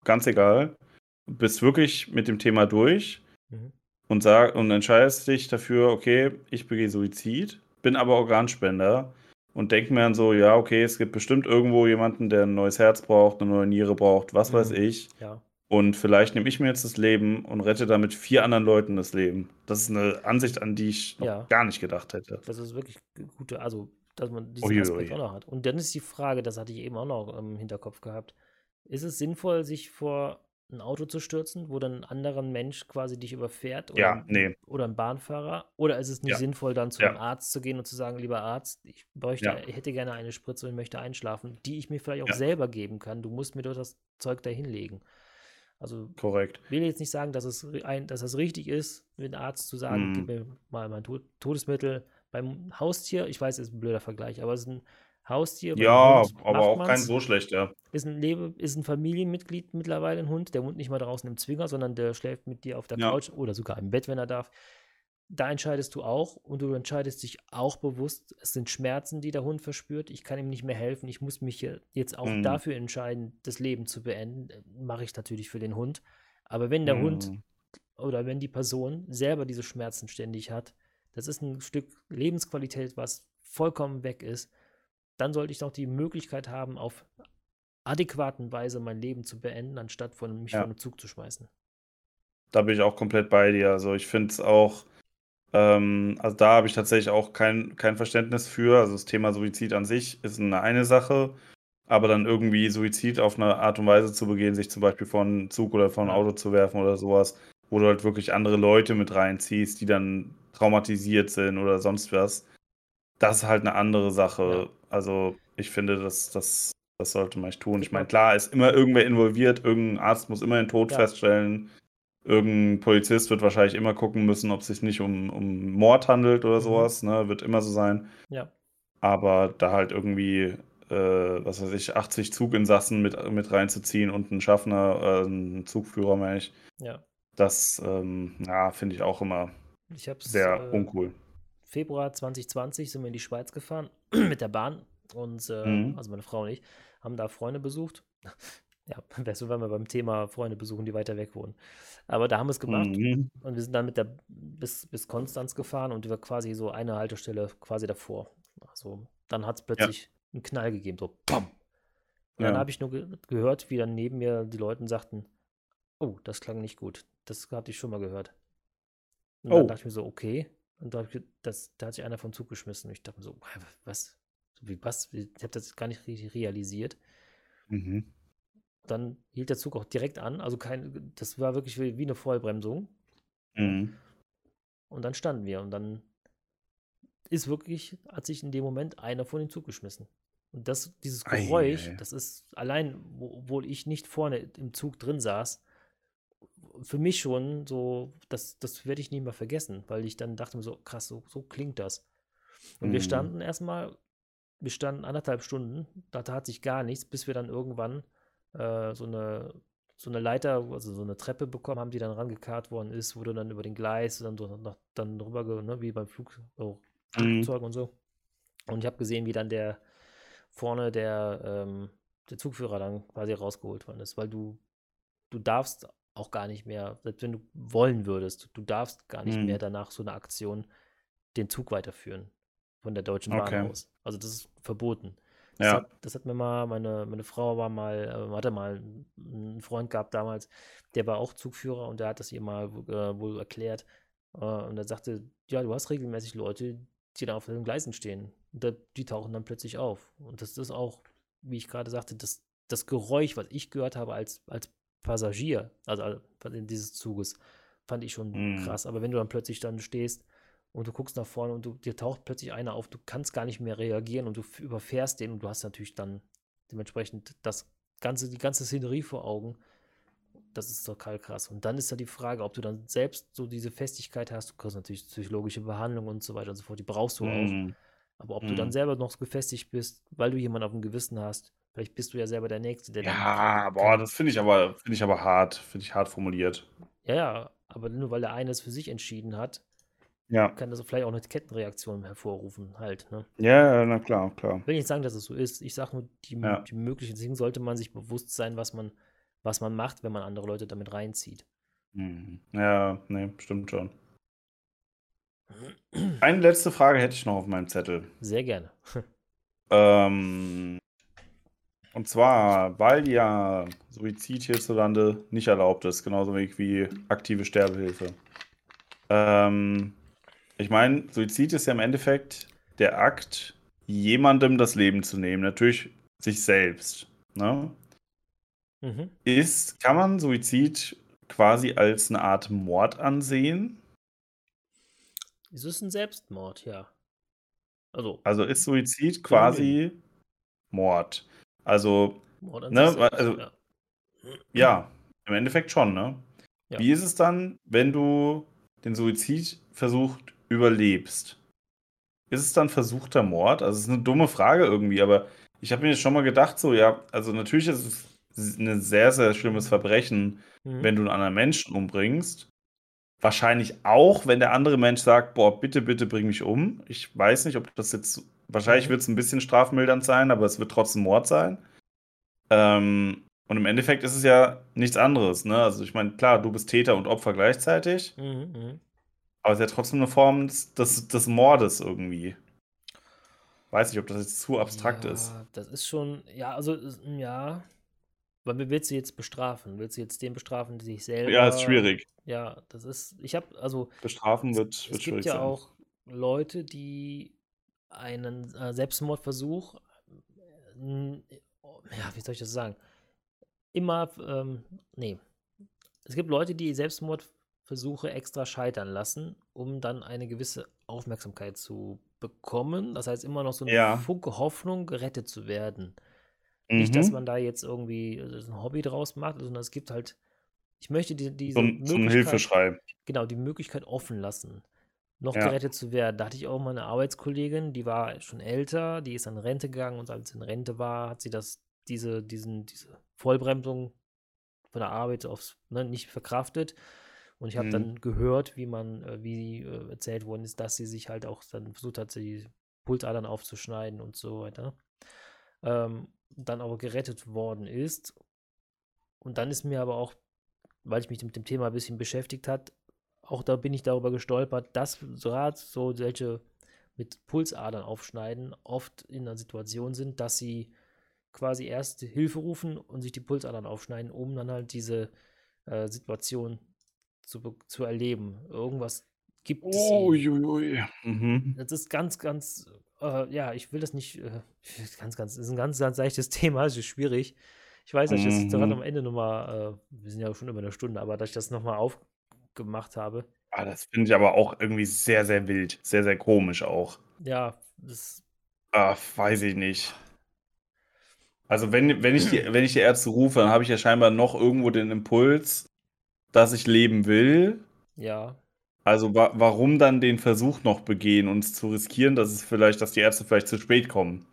Speaker 1: ganz egal. Du bist wirklich mit dem Thema durch mhm. und, sag, und entscheidest dich dafür, okay, ich begehe Suizid, bin aber Organspender und denke mir dann so, ja, okay, es gibt bestimmt irgendwo jemanden, der ein neues Herz braucht, eine neue Niere braucht, was mhm. weiß ich.
Speaker 2: Ja.
Speaker 1: Und vielleicht nehme ich mir jetzt das Leben und rette damit vier anderen Leuten das Leben. Das ist eine Ansicht, an die ich noch ja. gar nicht gedacht hätte.
Speaker 2: Das ist wirklich gute, also, dass man diesen Uiuiui. Aspekt auch noch hat. Und dann ist die Frage, das hatte ich eben auch noch im Hinterkopf gehabt. Ist es sinnvoll, sich vor ein Auto zu stürzen, wo dann ein anderer Mensch quasi dich überfährt oder,
Speaker 1: ja, nee.
Speaker 2: oder ein Bahnfahrer? Oder ist es nicht ja. sinnvoll, dann zu einem Arzt zu gehen und zu sagen, lieber Arzt, ich bräuchte, ja. hätte gerne eine Spritze und möchte einschlafen, die ich mir vielleicht auch selber geben kann. Du musst mir doch das Zeug da hinlegen. Also
Speaker 1: korrekt.
Speaker 2: Ich will jetzt nicht sagen, dass es ein, dass das richtig ist, mit einem Arzt zu sagen, mm. gib mir mal mein Todesmittel beim Haustier. Ich weiß, es ist ein blöder Vergleich, aber es ist ein Haustier.
Speaker 1: Ja, aber auch kein so schlechter.
Speaker 2: Ist ein, Lebe, ist ein Familienmitglied mittlerweile, ein Hund. Der wohnt nicht mal draußen im Zwinger, sondern der schläft mit dir auf der ja. Couch oder sogar im Bett, wenn er darf. Da entscheidest du auch und du entscheidest dich auch bewusst. Es sind Schmerzen, die der Hund verspürt. Ich kann ihm nicht mehr helfen. Ich muss mich jetzt auch mhm. dafür entscheiden, das Leben zu beenden. Mache ich natürlich für den Hund. Aber wenn der mhm. Hund oder wenn die Person selber diese Schmerzen ständig hat, das ist ein Stück Lebensqualität, was vollkommen weg ist dann sollte ich doch die Möglichkeit haben, auf adäquaten Weise mein Leben zu beenden, anstatt von mich ja. von einem Zug zu schmeißen.
Speaker 1: Da bin ich auch komplett bei dir. Also ich finde es auch, ähm, also da habe ich tatsächlich auch kein, kein Verständnis für. Also das Thema Suizid an sich ist eine, eine Sache, aber dann irgendwie Suizid auf eine Art und Weise zu begehen, sich zum Beispiel von einem Zug oder von einem Auto zu werfen oder sowas, wo du halt wirklich andere Leute mit reinziehst, die dann traumatisiert sind oder sonst was, das ist halt eine andere Sache. Ja. Also ich finde, das, das, das sollte man nicht tun. Ich meine, klar, ist immer irgendwer involviert, irgendein Arzt muss immer den Tod ja. feststellen. Irgendein Polizist wird wahrscheinlich immer gucken müssen, ob es sich nicht um, um Mord handelt oder mhm. sowas. Ne? Wird immer so sein.
Speaker 2: Ja.
Speaker 1: Aber da halt irgendwie, äh, was weiß ich, 80 Zuginsassen mit, mit reinzuziehen und einen Schaffner, äh, einen Zugführer, meine ich.
Speaker 2: Ja.
Speaker 1: Das, ähm, ja, finde ich auch immer sehr äh, uncool.
Speaker 2: Februar 2020 sind wir in die Schweiz gefahren [CLEARS THROAT] mit der Bahn und äh, mhm. also meine Frau und ich haben da Freunde besucht. [LAUGHS] ja, wäre so, wenn wir beim Thema Freunde besuchen, die weiter weg wohnen. Aber da haben wir es gemacht mhm. und wir sind dann mit der bis, bis Konstanz gefahren und war quasi so eine Haltestelle quasi davor. Also dann hat es plötzlich ja. einen Knall gegeben, so PAM. Und ja. dann habe ich nur ge gehört, wie dann neben mir die Leute sagten, oh, das klang nicht gut. Das hatte ich schon mal gehört. Und oh. dann dachte ich mir so, okay, und da, das, da hat sich einer vom Zug geschmissen. Und ich dachte mir so, was? Wie, was? Ich habe das gar nicht realisiert.
Speaker 1: Mhm.
Speaker 2: Dann hielt der Zug auch direkt an. Also kein, das war wirklich wie, wie eine Vollbremsung.
Speaker 1: Mhm.
Speaker 2: Und dann standen wir und dann ist wirklich, hat sich in dem Moment einer von dem Zug geschmissen. Und das, dieses Geräusch, Ei, das ist allein, obwohl ich nicht vorne im Zug drin saß, für mich schon so, das, das werde ich nie mehr vergessen, weil ich dann dachte mir so, krass, so, so klingt das. Und mhm. wir standen erstmal, wir standen anderthalb Stunden, da tat sich gar nichts, bis wir dann irgendwann äh, so eine so eine Leiter, also so eine Treppe bekommen haben, die dann rangekarrt worden ist, wurde dann über den Gleis dann so nach, dann rüber, ne, wie beim Flug, oh, mhm. Flugzeug und so. Und ich habe gesehen, wie dann der vorne der, ähm, der Zugführer dann quasi rausgeholt worden ist, weil du, du darfst auch gar nicht mehr, selbst wenn du wollen würdest, du darfst gar nicht mhm. mehr danach so eine Aktion den Zug weiterführen von der Deutschen Bahn okay. aus. Also das ist verboten. Das,
Speaker 1: ja.
Speaker 2: hat, das hat mir mal, meine, meine Frau war mal, äh, hatte mal einen Freund gehabt damals, der war auch Zugführer und der hat das ihr mal äh, wohl erklärt. Äh, und er sagte, ja, du hast regelmäßig Leute, die da auf den Gleisen stehen. Und da, die tauchen dann plötzlich auf. Und das ist auch, wie ich gerade sagte, das das Geräusch, was ich gehört habe als, als Passagier, also in dieses Zuges, fand ich schon
Speaker 1: Mhm.
Speaker 2: krass. Aber wenn du dann plötzlich dann stehst und du guckst nach vorne und du, dir taucht plötzlich einer auf, du kannst gar nicht mehr reagieren und du überfährst den und du hast natürlich dann dementsprechend das ganze, die ganze Szenerie vor Augen. Das ist total krass. Und dann ist da die Frage, ob du dann selbst so diese Festigkeit hast. Du kriegst natürlich psychologische Behandlung und so weiter und so fort. Die brauchst du auch.
Speaker 1: Mhm.
Speaker 2: Aber ob du dann
Speaker 1: Mhm.
Speaker 2: selber noch so gefestigt bist, weil du jemanden auf dem Gewissen hast, vielleicht bist du ja selber der Nächste, der.
Speaker 1: Ja, boah,
Speaker 2: kann-
Speaker 1: das finde ich aber, finde ich aber hart. Finde ich hart formuliert.
Speaker 2: Ja, ja, aber nur weil der eine es für sich entschieden hat,
Speaker 1: Ja.
Speaker 2: kann das vielleicht auch eine Kettenreaktion hervorrufen, halt. Ne?
Speaker 1: Ja, na klar, klar.
Speaker 2: Ich will nicht sagen, dass es so ist. Ich sage nur, die,
Speaker 1: Ja.
Speaker 2: die möglichen Dinge sollte man sich bewusst sein, was man, was man macht, wenn man andere Leute damit reinzieht.
Speaker 1: Mhm. Ja, nee, stimmt schon. Eine letzte Frage hätte ich noch auf meinem Zettel.
Speaker 2: Sehr gerne. [LAUGHS]
Speaker 1: Ähm, und zwar, weil ja Suizid hierzulande nicht erlaubt ist, genauso wenig wie aktive Sterbehilfe. Ähm, ich meine, Suizid ist ja im Endeffekt der Akt, jemandem das Leben zu nehmen, natürlich sich selbst. Ne?
Speaker 2: Mhm.
Speaker 1: Ist, kann man Suizid quasi als eine Art Mord ansehen?
Speaker 2: Es ist ein Selbstmord, ja. Also,
Speaker 1: Also ist Suizid quasi Mord? Also ne, also-
Speaker 2: ja.
Speaker 1: Ja, im Endeffekt schon, ne?
Speaker 2: Ja.
Speaker 1: Wie ist es dann, wenn du den Suizidversuch überlebst? Ist es dann versuchter Mord? Also, es ist eine dumme Frage irgendwie, aber ich habe mir jetzt schon mal gedacht, so, ja, also natürlich ist es ein sehr, sehr schlimmes Verbrechen,
Speaker 2: Mhm.
Speaker 1: wenn du einen anderen Menschen umbringst. Wahrscheinlich auch, wenn der andere Mensch sagt, boah, bitte, bitte bring mich um. Ich weiß nicht, ob das jetzt, wahrscheinlich
Speaker 2: Mhm.
Speaker 1: wird es ein bisschen strafmildernd sein, aber es wird trotzdem Mord sein. Ähm, und im Endeffekt ist es ja nichts anderes, ne? Also ich meine, klar, du bist Täter und Opfer gleichzeitig,
Speaker 2: Mhm, mhm.
Speaker 1: aber es ist ja trotzdem eine Form des, des, des Mordes irgendwie. Weiß nicht, ob das jetzt zu abstrakt
Speaker 2: ja,
Speaker 1: ist.
Speaker 2: Das ist schon, ja, also, es- ja. Weil willst du jetzt bestrafen? Willst du jetzt den bestrafen, der sich selber.
Speaker 1: Ja, ist schwierig.
Speaker 2: Ja, das ist, ich habe, also,
Speaker 1: Bestrafen wird,
Speaker 2: es
Speaker 1: wird
Speaker 2: gibt
Speaker 1: schwierig
Speaker 2: ja
Speaker 1: sein.
Speaker 2: auch Leute, die einen äh, Selbstmordversuch, äh, ja, wie soll ich das sagen? Immer, ähm, nee. Es gibt Leute, die Selbstmordversuche extra scheitern lassen, um dann eine gewisse Aufmerksamkeit zu bekommen. Das heißt, immer noch so eine
Speaker 1: Ja.
Speaker 2: Funke Hoffnung, gerettet zu werden. Nicht, dass
Speaker 1: Mhm.
Speaker 2: man da jetzt irgendwie äh, ein Hobby draus macht, sondern es gibt halt, ich möchte die, diese
Speaker 1: So so
Speaker 2: Möglichkeit,
Speaker 1: Hilfeschrei.
Speaker 2: genau, die Möglichkeit offen lassen, noch
Speaker 1: Ja.
Speaker 2: gerettet zu werden. Da hatte ich auch mal eine Arbeitskollegin, die war schon älter, die ist an Rente gegangen und als sie in Rente war, hat sie das, diese, diesen, diese Vollbremsung von der Arbeit aufs, ne, nicht verkraftet. Und ich habe
Speaker 1: Mhm.
Speaker 2: dann gehört, wie man, äh, wie äh, erzählt worden ist, dass sie sich halt auch dann versucht hat, die Pulsadern aufzuschneiden und so weiter. Ähm, dann aber gerettet worden ist. Und dann ist mir aber auch, weil ich mich mit dem Thema ein bisschen beschäftigt hat, auch da bin ich darüber gestolpert, dass gerade so solche mit Pulsadern aufschneiden oft in einer Situation sind, dass sie quasi erst Hilfe rufen und sich die Pulsadern aufschneiden, um dann halt diese äh, Situation zu, zu erleben. Irgendwas gibt es.
Speaker 1: Uiuiui. Mhm.
Speaker 2: Das ist ganz, ganz, äh, ja, ich will das nicht, äh, [LAUGHS] ganz, ganz, das ist ein ganz, ganz leichtes [LAUGHS] Thema, es ist schwierig. Ich weiß, dass ich das gerade
Speaker 1: Mhm.
Speaker 2: am Ende nochmal, äh, wir sind ja schon über eine Stunde, aber dass ich das nochmal aufgemacht habe.
Speaker 1: Ah, das finde ich aber auch irgendwie sehr, sehr wild. Sehr, sehr komisch auch.
Speaker 2: Ja, das,
Speaker 1: Ah, weiß ich nicht. Also wenn, wenn, ich die, [CLEARS THROAT] wenn ich die Ärzte rufe, dann habe ich ja scheinbar noch irgendwo den Impuls, dass ich leben will.
Speaker 2: ja,
Speaker 1: Also wa warum dann den Versuch noch begehen und es zu riskieren, dass es vielleicht, dass die Ärzte vielleicht zu spät kommen?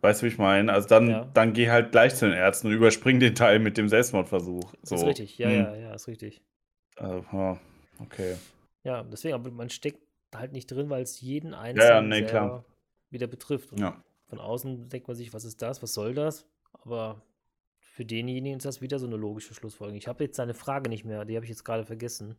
Speaker 1: Weißt du, wie ich meine? Also dann,
Speaker 2: Ja.
Speaker 1: dann geh halt gleich zu den Ärzten und überspring den Teil mit dem Selbstmordversuch.
Speaker 2: das
Speaker 1: So.
Speaker 2: ist richtig, ja,
Speaker 1: Hm.
Speaker 2: ja, ja, ist richtig.
Speaker 1: Also, ja, okay.
Speaker 2: Ja, deswegen, aber man steckt halt nicht drin, weil es jeden
Speaker 1: ja,
Speaker 2: Einzelnen
Speaker 1: nee, klar.
Speaker 2: selber wieder betrifft. Und
Speaker 1: Ja.
Speaker 2: von außen denkt man sich, was ist das, was soll das? Aber für denjenigen ist das wieder so eine logische Schlussfolgerung. Ich habe jetzt seine Frage nicht mehr, die habe ich jetzt gerade vergessen.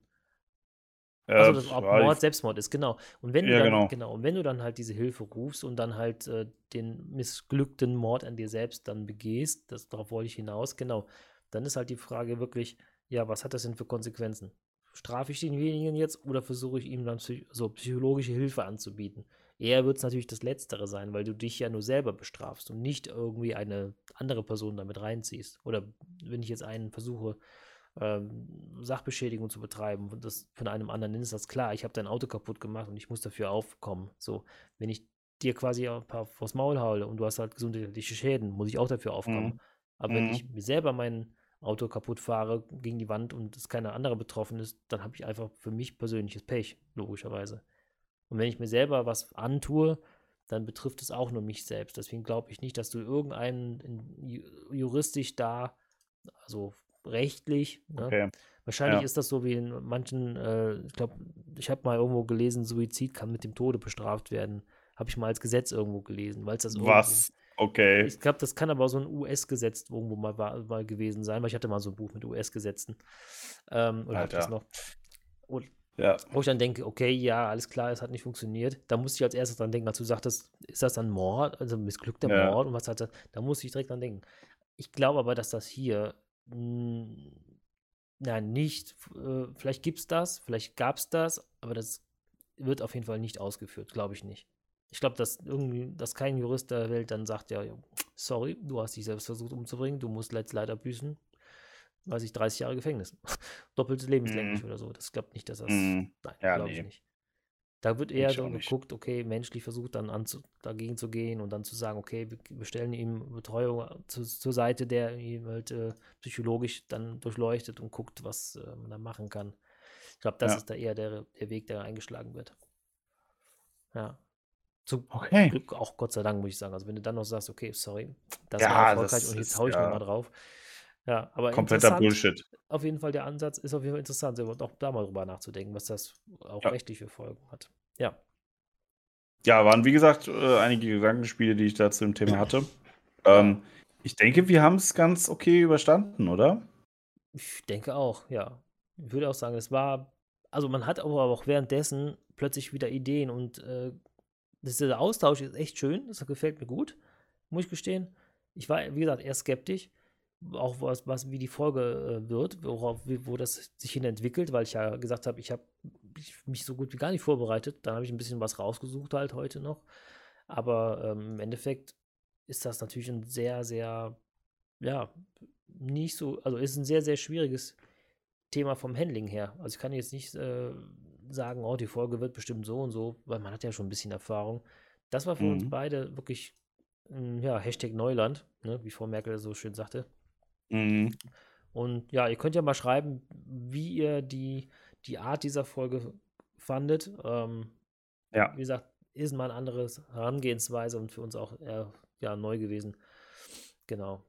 Speaker 2: Also,
Speaker 1: Äh,
Speaker 2: das ob
Speaker 1: ja,
Speaker 2: Mord Selbstmord ist, genau. Und wenn du
Speaker 1: Ja,
Speaker 2: dann,
Speaker 1: genau.
Speaker 2: und wenn du dann halt diese Hilfe rufst und dann halt äh, den missglückten Mord an dir selbst dann begehst, das, darauf wollte ich hinaus, genau, dann ist halt die Frage wirklich, ja, was hat das denn für Konsequenzen? Strafe ich denjenigen jetzt oder versuche ich ihm dann psych so psychologische Hilfe anzubieten? Eher wird es natürlich das Letztere sein, weil du dich ja nur selber bestrafst und nicht irgendwie eine andere Person damit reinziehst. Oder wenn ich jetzt einen versuche, ähm, Sachbeschädigung zu betreiben und das von einem anderen, dann ist das klar, ich habe dein Auto kaputt gemacht und ich muss dafür aufkommen. So, wenn ich dir quasi ein paar vors Maul haue und du hast halt gesundheitliche Schäden, muss ich auch dafür aufkommen. Mhm. Aber mhm. wenn ich mir selber mein Auto kaputt fahre gegen die Wand und es keine andere betroffen ist, dann habe ich einfach für mich persönliches Pech, logischerweise. Und wenn ich mir selber was antue, dann betrifft es auch nur mich selbst. Deswegen glaube ich nicht, dass du irgendeinen juristisch da, also rechtlich, ne? okay. wahrscheinlich ja. ist das so wie in manchen, äh, ich glaube, ich habe mal irgendwo gelesen, Suizid kann mit dem Tode bestraft werden. Habe ich mal als Gesetz irgendwo gelesen, weil es das
Speaker 1: Was? Okay.
Speaker 2: Ich glaube, das kann aber so ein US-Gesetz irgendwo mal, mal gewesen sein, weil ich hatte mal so ein Buch mit US-Gesetzen. Ähm, oder habe das noch? Und ja. Wo ich dann denke, okay, ja, alles klar, es hat nicht funktioniert. Da musste ich als erstes dran denken, als du sagtest, ist das dann Mord, also missglückter ja. Mord und was hat das? Da musste ich direkt dran denken. Ich glaube aber, dass das hier, mh, nein, nicht, äh, vielleicht gibt es das, vielleicht gab es das, aber das wird auf jeden Fall nicht ausgeführt, glaube ich nicht. Ich glaube, dass irgendwie, dass kein Jurist der Welt dann sagt, ja, sorry, du hast dich selbst versucht umzubringen, du musst jetzt leider büßen, weiß ich, 30 Jahre Gefängnis. [LAUGHS] Doppeltes lebenslänglich mm. oder so. Das glaubt nicht, dass das. Mm. Nein, ja, glaube nee. ich nicht. Da wird eher so geguckt, okay, menschlich versucht dann anzu, dagegen zu gehen und dann zu sagen, okay, wir stellen ihm Betreuung zu, zur Seite, der ihm halt äh, psychologisch dann durchleuchtet und guckt, was äh, man da machen kann. Ich glaube, das ja. ist da eher der, der Weg, der eingeschlagen wird. Ja. Zum okay. Glück auch Gott sei Dank, muss ich sagen. Also wenn du dann noch sagst, okay, sorry, das ja, war erfolgreich das und jetzt haue ich ja. nochmal drauf. Ja, aber
Speaker 1: kompletter Bullshit.
Speaker 2: Auf jeden Fall der Ansatz ist auf jeden Fall interessant, auch da mal drüber nachzudenken, was das auch ja. rechtliche Folgen hat. Ja.
Speaker 1: Ja, waren wie gesagt äh, einige Gedankenspiele, die ich da zu dem Thema hatte. Ähm, ich denke, wir haben es ganz okay überstanden, oder?
Speaker 2: Ich denke auch, ja. Ich würde auch sagen, es war, also man hat aber auch währenddessen plötzlich wieder Ideen und äh, dieser Austausch ist echt schön, das gefällt mir gut, muss ich gestehen. Ich war, wie gesagt, eher skeptisch, auch was, was wie die Folge äh, wird, worauf, wo das sich hin entwickelt, weil ich ja gesagt habe, ich habe mich so gut wie gar nicht vorbereitet. Dann habe ich ein bisschen was rausgesucht halt heute noch. Aber ähm, im Endeffekt ist das natürlich ein sehr, sehr, ja, nicht so, also ist ein sehr, sehr schwieriges Thema vom Handling her. Also ich kann jetzt nicht äh, sagen, oh, die Folge wird bestimmt so und so, weil man hat ja schon ein bisschen Erfahrung. Das war für mhm. uns beide wirklich, hm, ja, Hashtag Neuland, ne, wie Frau Merkel so schön sagte. Mhm. Und ja, ihr könnt ja mal schreiben, wie ihr die, die Art dieser Folge fandet. Ähm, ja. Wie gesagt, ist mal ein anderes Herangehensweise und für uns auch eher ja, neu gewesen. Genau.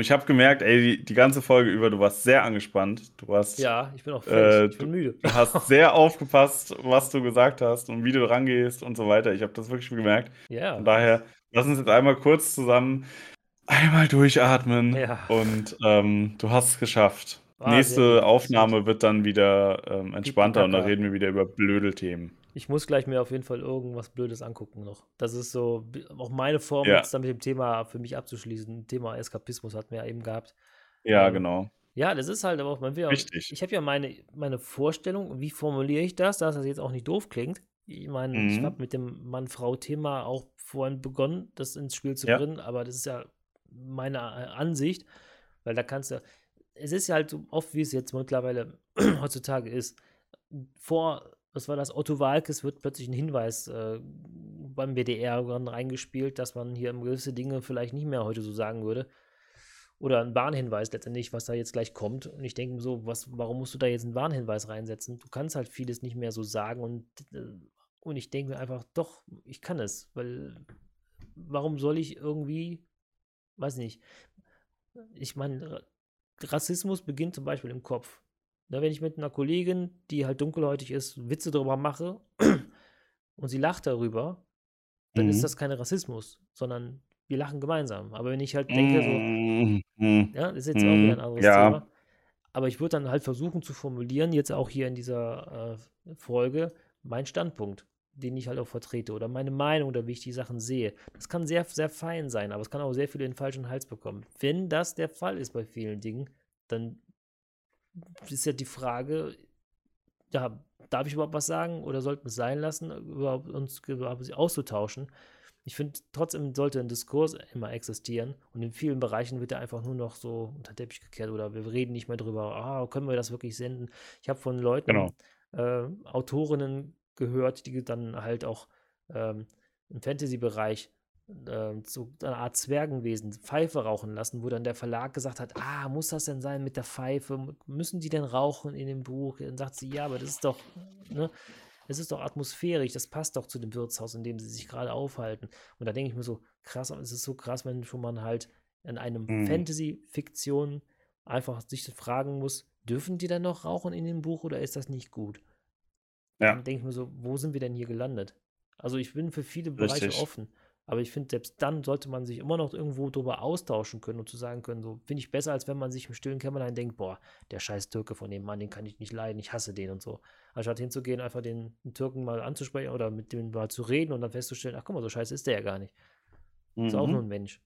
Speaker 1: Ich habe gemerkt, ey, die, die, ganze Folge über, du warst sehr angespannt. Du warst.
Speaker 2: Ja, ich bin auch. Äh, ich bin müde.
Speaker 1: Du [LAUGHS] hast [LAUGHS] sehr aufgepasst, was du gesagt hast und wie du rangehst und so weiter. Ich habe das wirklich gemerkt. Ja. Von daher, lass uns jetzt einmal kurz zusammen einmal durchatmen. Ja. Und ähm, du hast es geschafft. Ah, Nächste Aufnahme wird dann wieder ähm, entspannter und da reden wir wieder über blöde Themen.
Speaker 2: Ich muss gleich mir auf jeden Fall irgendwas Blödes angucken noch. Das ist so auch meine Form, ja. jetzt dann mit dem Thema für mich abzuschließen. Thema Eskapismus hatten wir ja eben gehabt.
Speaker 1: Ja, ähm, genau.
Speaker 2: Ja, das ist halt aber auch, man will auch, Richtig. ich habe ja meine, meine Vorstellung, wie formuliere ich das, dass das jetzt auch nicht doof klingt. Ich meine, mhm. ich habe mit dem Mann-Frau-Thema auch vorhin begonnen, das ins Spiel zu ja. bringen, aber das ist ja meine äh, Ansicht, weil da kannst du, es ist ja halt so oft, wie es jetzt mittlerweile [CLEARS THROAT] heutzutage ist. Vor was war das, Otto Walkes wird plötzlich ein Hinweis äh, beim BDR reingespielt, dass man hier gewisse Dinge vielleicht nicht mehr heute so sagen würde. Oder ein Warnhinweis letztendlich, was da jetzt gleich kommt. Und ich denke so, was, warum musst du da jetzt einen Warnhinweis reinsetzen? Du kannst halt vieles nicht mehr so sagen und, äh, und ich denke mir einfach, doch, ich kann es, weil warum soll ich irgendwie, weiß nicht, ich meine, Rassismus beginnt zum Beispiel im Kopf. Na, wenn ich mit einer Kollegin, die halt dunkelhäutig ist, Witze darüber mache [CLEARS THROAT] und sie lacht darüber, dann mhm. ist das kein Rassismus, sondern wir lachen gemeinsam. Aber wenn ich halt denke, so, mhm. ja, das ist jetzt mhm. auch wieder ein anderes ja. Thema. Aber ich würde dann halt versuchen zu formulieren, jetzt auch hier in dieser äh, Folge, meinen Standpunkt, den ich halt auch vertrete oder meine Meinung oder wie ich die Sachen sehe. Das kann sehr, sehr fein sein, aber es kann auch sehr viel in den falschen Hals bekommen. Wenn das der Fall ist bei vielen Dingen, dann ist ja die Frage, ja, darf ich überhaupt was sagen oder sollten wir es sein lassen, überhaupt uns überhaupt auszutauschen? Ich finde, trotzdem sollte ein Diskurs immer existieren und in vielen Bereichen wird er einfach nur noch so unter den Teppich gekehrt oder wir reden nicht mehr drüber, ah, können wir das wirklich senden? Ich habe von Leuten,
Speaker 1: Genau.
Speaker 2: äh, Autorinnen gehört, die dann halt auch ähm, im Fantasy-Bereich ähm, so eine Art Zwergenwesen Pfeife rauchen lassen, wo dann der Verlag gesagt hat, ah, muss das denn sein mit der Pfeife? Müssen die denn rauchen in dem Buch? Dann sagt sie, ja, aber das ist doch, ne? Es ist doch atmosphärisch, das passt doch zu dem Wirtshaus, in dem sie sich gerade aufhalten. Und da denke ich mir so, krass, es ist so krass, wenn schon man halt in einem
Speaker 1: Mhm.
Speaker 2: Fantasy-Fiktion einfach sich fragen muss, dürfen die denn noch rauchen in dem Buch oder ist das nicht gut?
Speaker 1: Ja.
Speaker 2: Dann denke ich mir so, wo sind wir denn hier gelandet? Also ich bin für viele Bereiche
Speaker 1: Richtig.
Speaker 2: offen, aber ich finde, selbst dann sollte man sich immer noch irgendwo drüber austauschen können und zu sagen können, so finde ich besser, als wenn man sich im stillen Kämmerlein denkt, boah, der scheiß Türke von dem Mann, den kann ich nicht leiden, ich hasse den und so. Anstatt hinzugehen, einfach den, den Türken mal anzusprechen oder mit dem mal zu reden und dann festzustellen, ach guck mal, so scheiße ist der ja gar nicht. Ist auch nur
Speaker 1: Mhm.
Speaker 2: ein Mensch.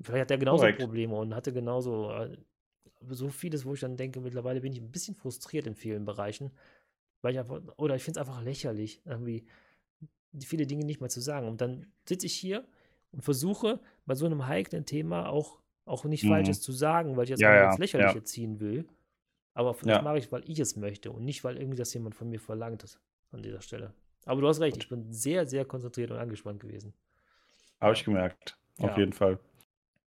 Speaker 2: Vielleicht hat er genauso
Speaker 1: Korrekt.
Speaker 2: Probleme und hatte genauso äh, so vieles, wo ich dann denke, mittlerweile bin ich ein bisschen frustriert in vielen Bereichen, weil ich einfach, oder ich finde es einfach lächerlich, irgendwie viele Dinge nicht mehr zu sagen. Und dann sitze ich hier und versuche bei so einem heiklen Thema auch, auch nicht
Speaker 1: Mhm.
Speaker 2: Falsches zu sagen, weil ich jetzt
Speaker 1: Ja, ja,
Speaker 2: ins Lächerliche
Speaker 1: ja.
Speaker 2: ziehen will. Aber das mache ich, weil ich es möchte und nicht, weil irgendwie das jemand von mir verlangt hat an dieser Stelle. Aber du hast recht, ich bin sehr, sehr konzentriert und angespannt gewesen.
Speaker 1: Habe ich gemerkt. Auf jeden Fall.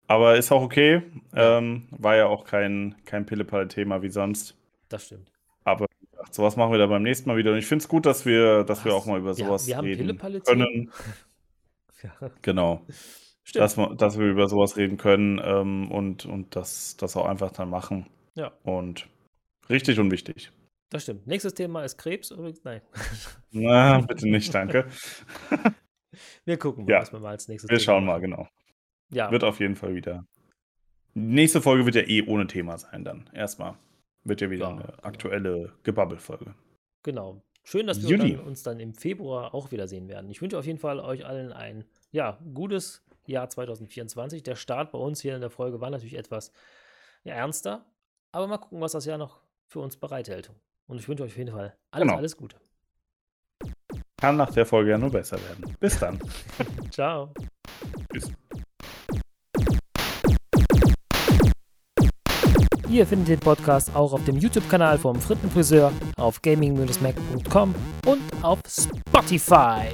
Speaker 1: Aber ist auch okay. Ähm, war ja auch kein, kein Pillepalle-Thema wie sonst.
Speaker 2: Das stimmt.
Speaker 1: Aber gesagt, sowas machen wir dann beim nächsten Mal wieder. Und ich finde es gut, dass wir, dass wir auch mal über sowas
Speaker 2: wir haben
Speaker 1: reden können. [LAUGHS]
Speaker 2: Ja,
Speaker 1: Genau.
Speaker 2: stimmt.
Speaker 1: Dass, wir- dass wir über sowas reden können ähm, und, und das, das auch einfach dann machen.
Speaker 2: Ja.
Speaker 1: Und richtig und wichtig.
Speaker 2: Das stimmt. Nächstes Thema ist Krebs übrigens. Nein. [LAUGHS]
Speaker 1: Na, bitte nicht, danke. [LAUGHS]
Speaker 2: Wir gucken mal,
Speaker 1: Ja.
Speaker 2: was wir mal als nächstes
Speaker 1: Wir
Speaker 2: Thema
Speaker 1: schauen mal, genau.
Speaker 2: Ja,
Speaker 1: Wird auf jeden Fall wieder. Nächste Folge wird ja eh ohne Thema sein dann. Erstmal. Wird ja wieder
Speaker 2: Ja,
Speaker 1: eine
Speaker 2: genau.
Speaker 1: aktuelle Gebabbel-Folge.
Speaker 2: genau. Schön, dass wir dann, uns dann im Februar auch wiedersehen werden. Ich wünsche auf jeden Fall euch allen ein ja, gutes Jahr 2024. Der Start bei uns hier in der Folge war natürlich etwas ja, ernster, aber mal gucken, was das Jahr noch für uns bereithält. Und ich wünsche euch auf jeden Fall alles,
Speaker 1: Genau.
Speaker 2: alles Gute.
Speaker 1: Kann nach der Folge ja nur besser werden. Bis dann. [LAUGHS]
Speaker 2: Ciao. Ihr findet den Podcast auch auf dem YouTube-Kanal vom Frittenfriseur, auf gaming-mac.com und auf Spotify.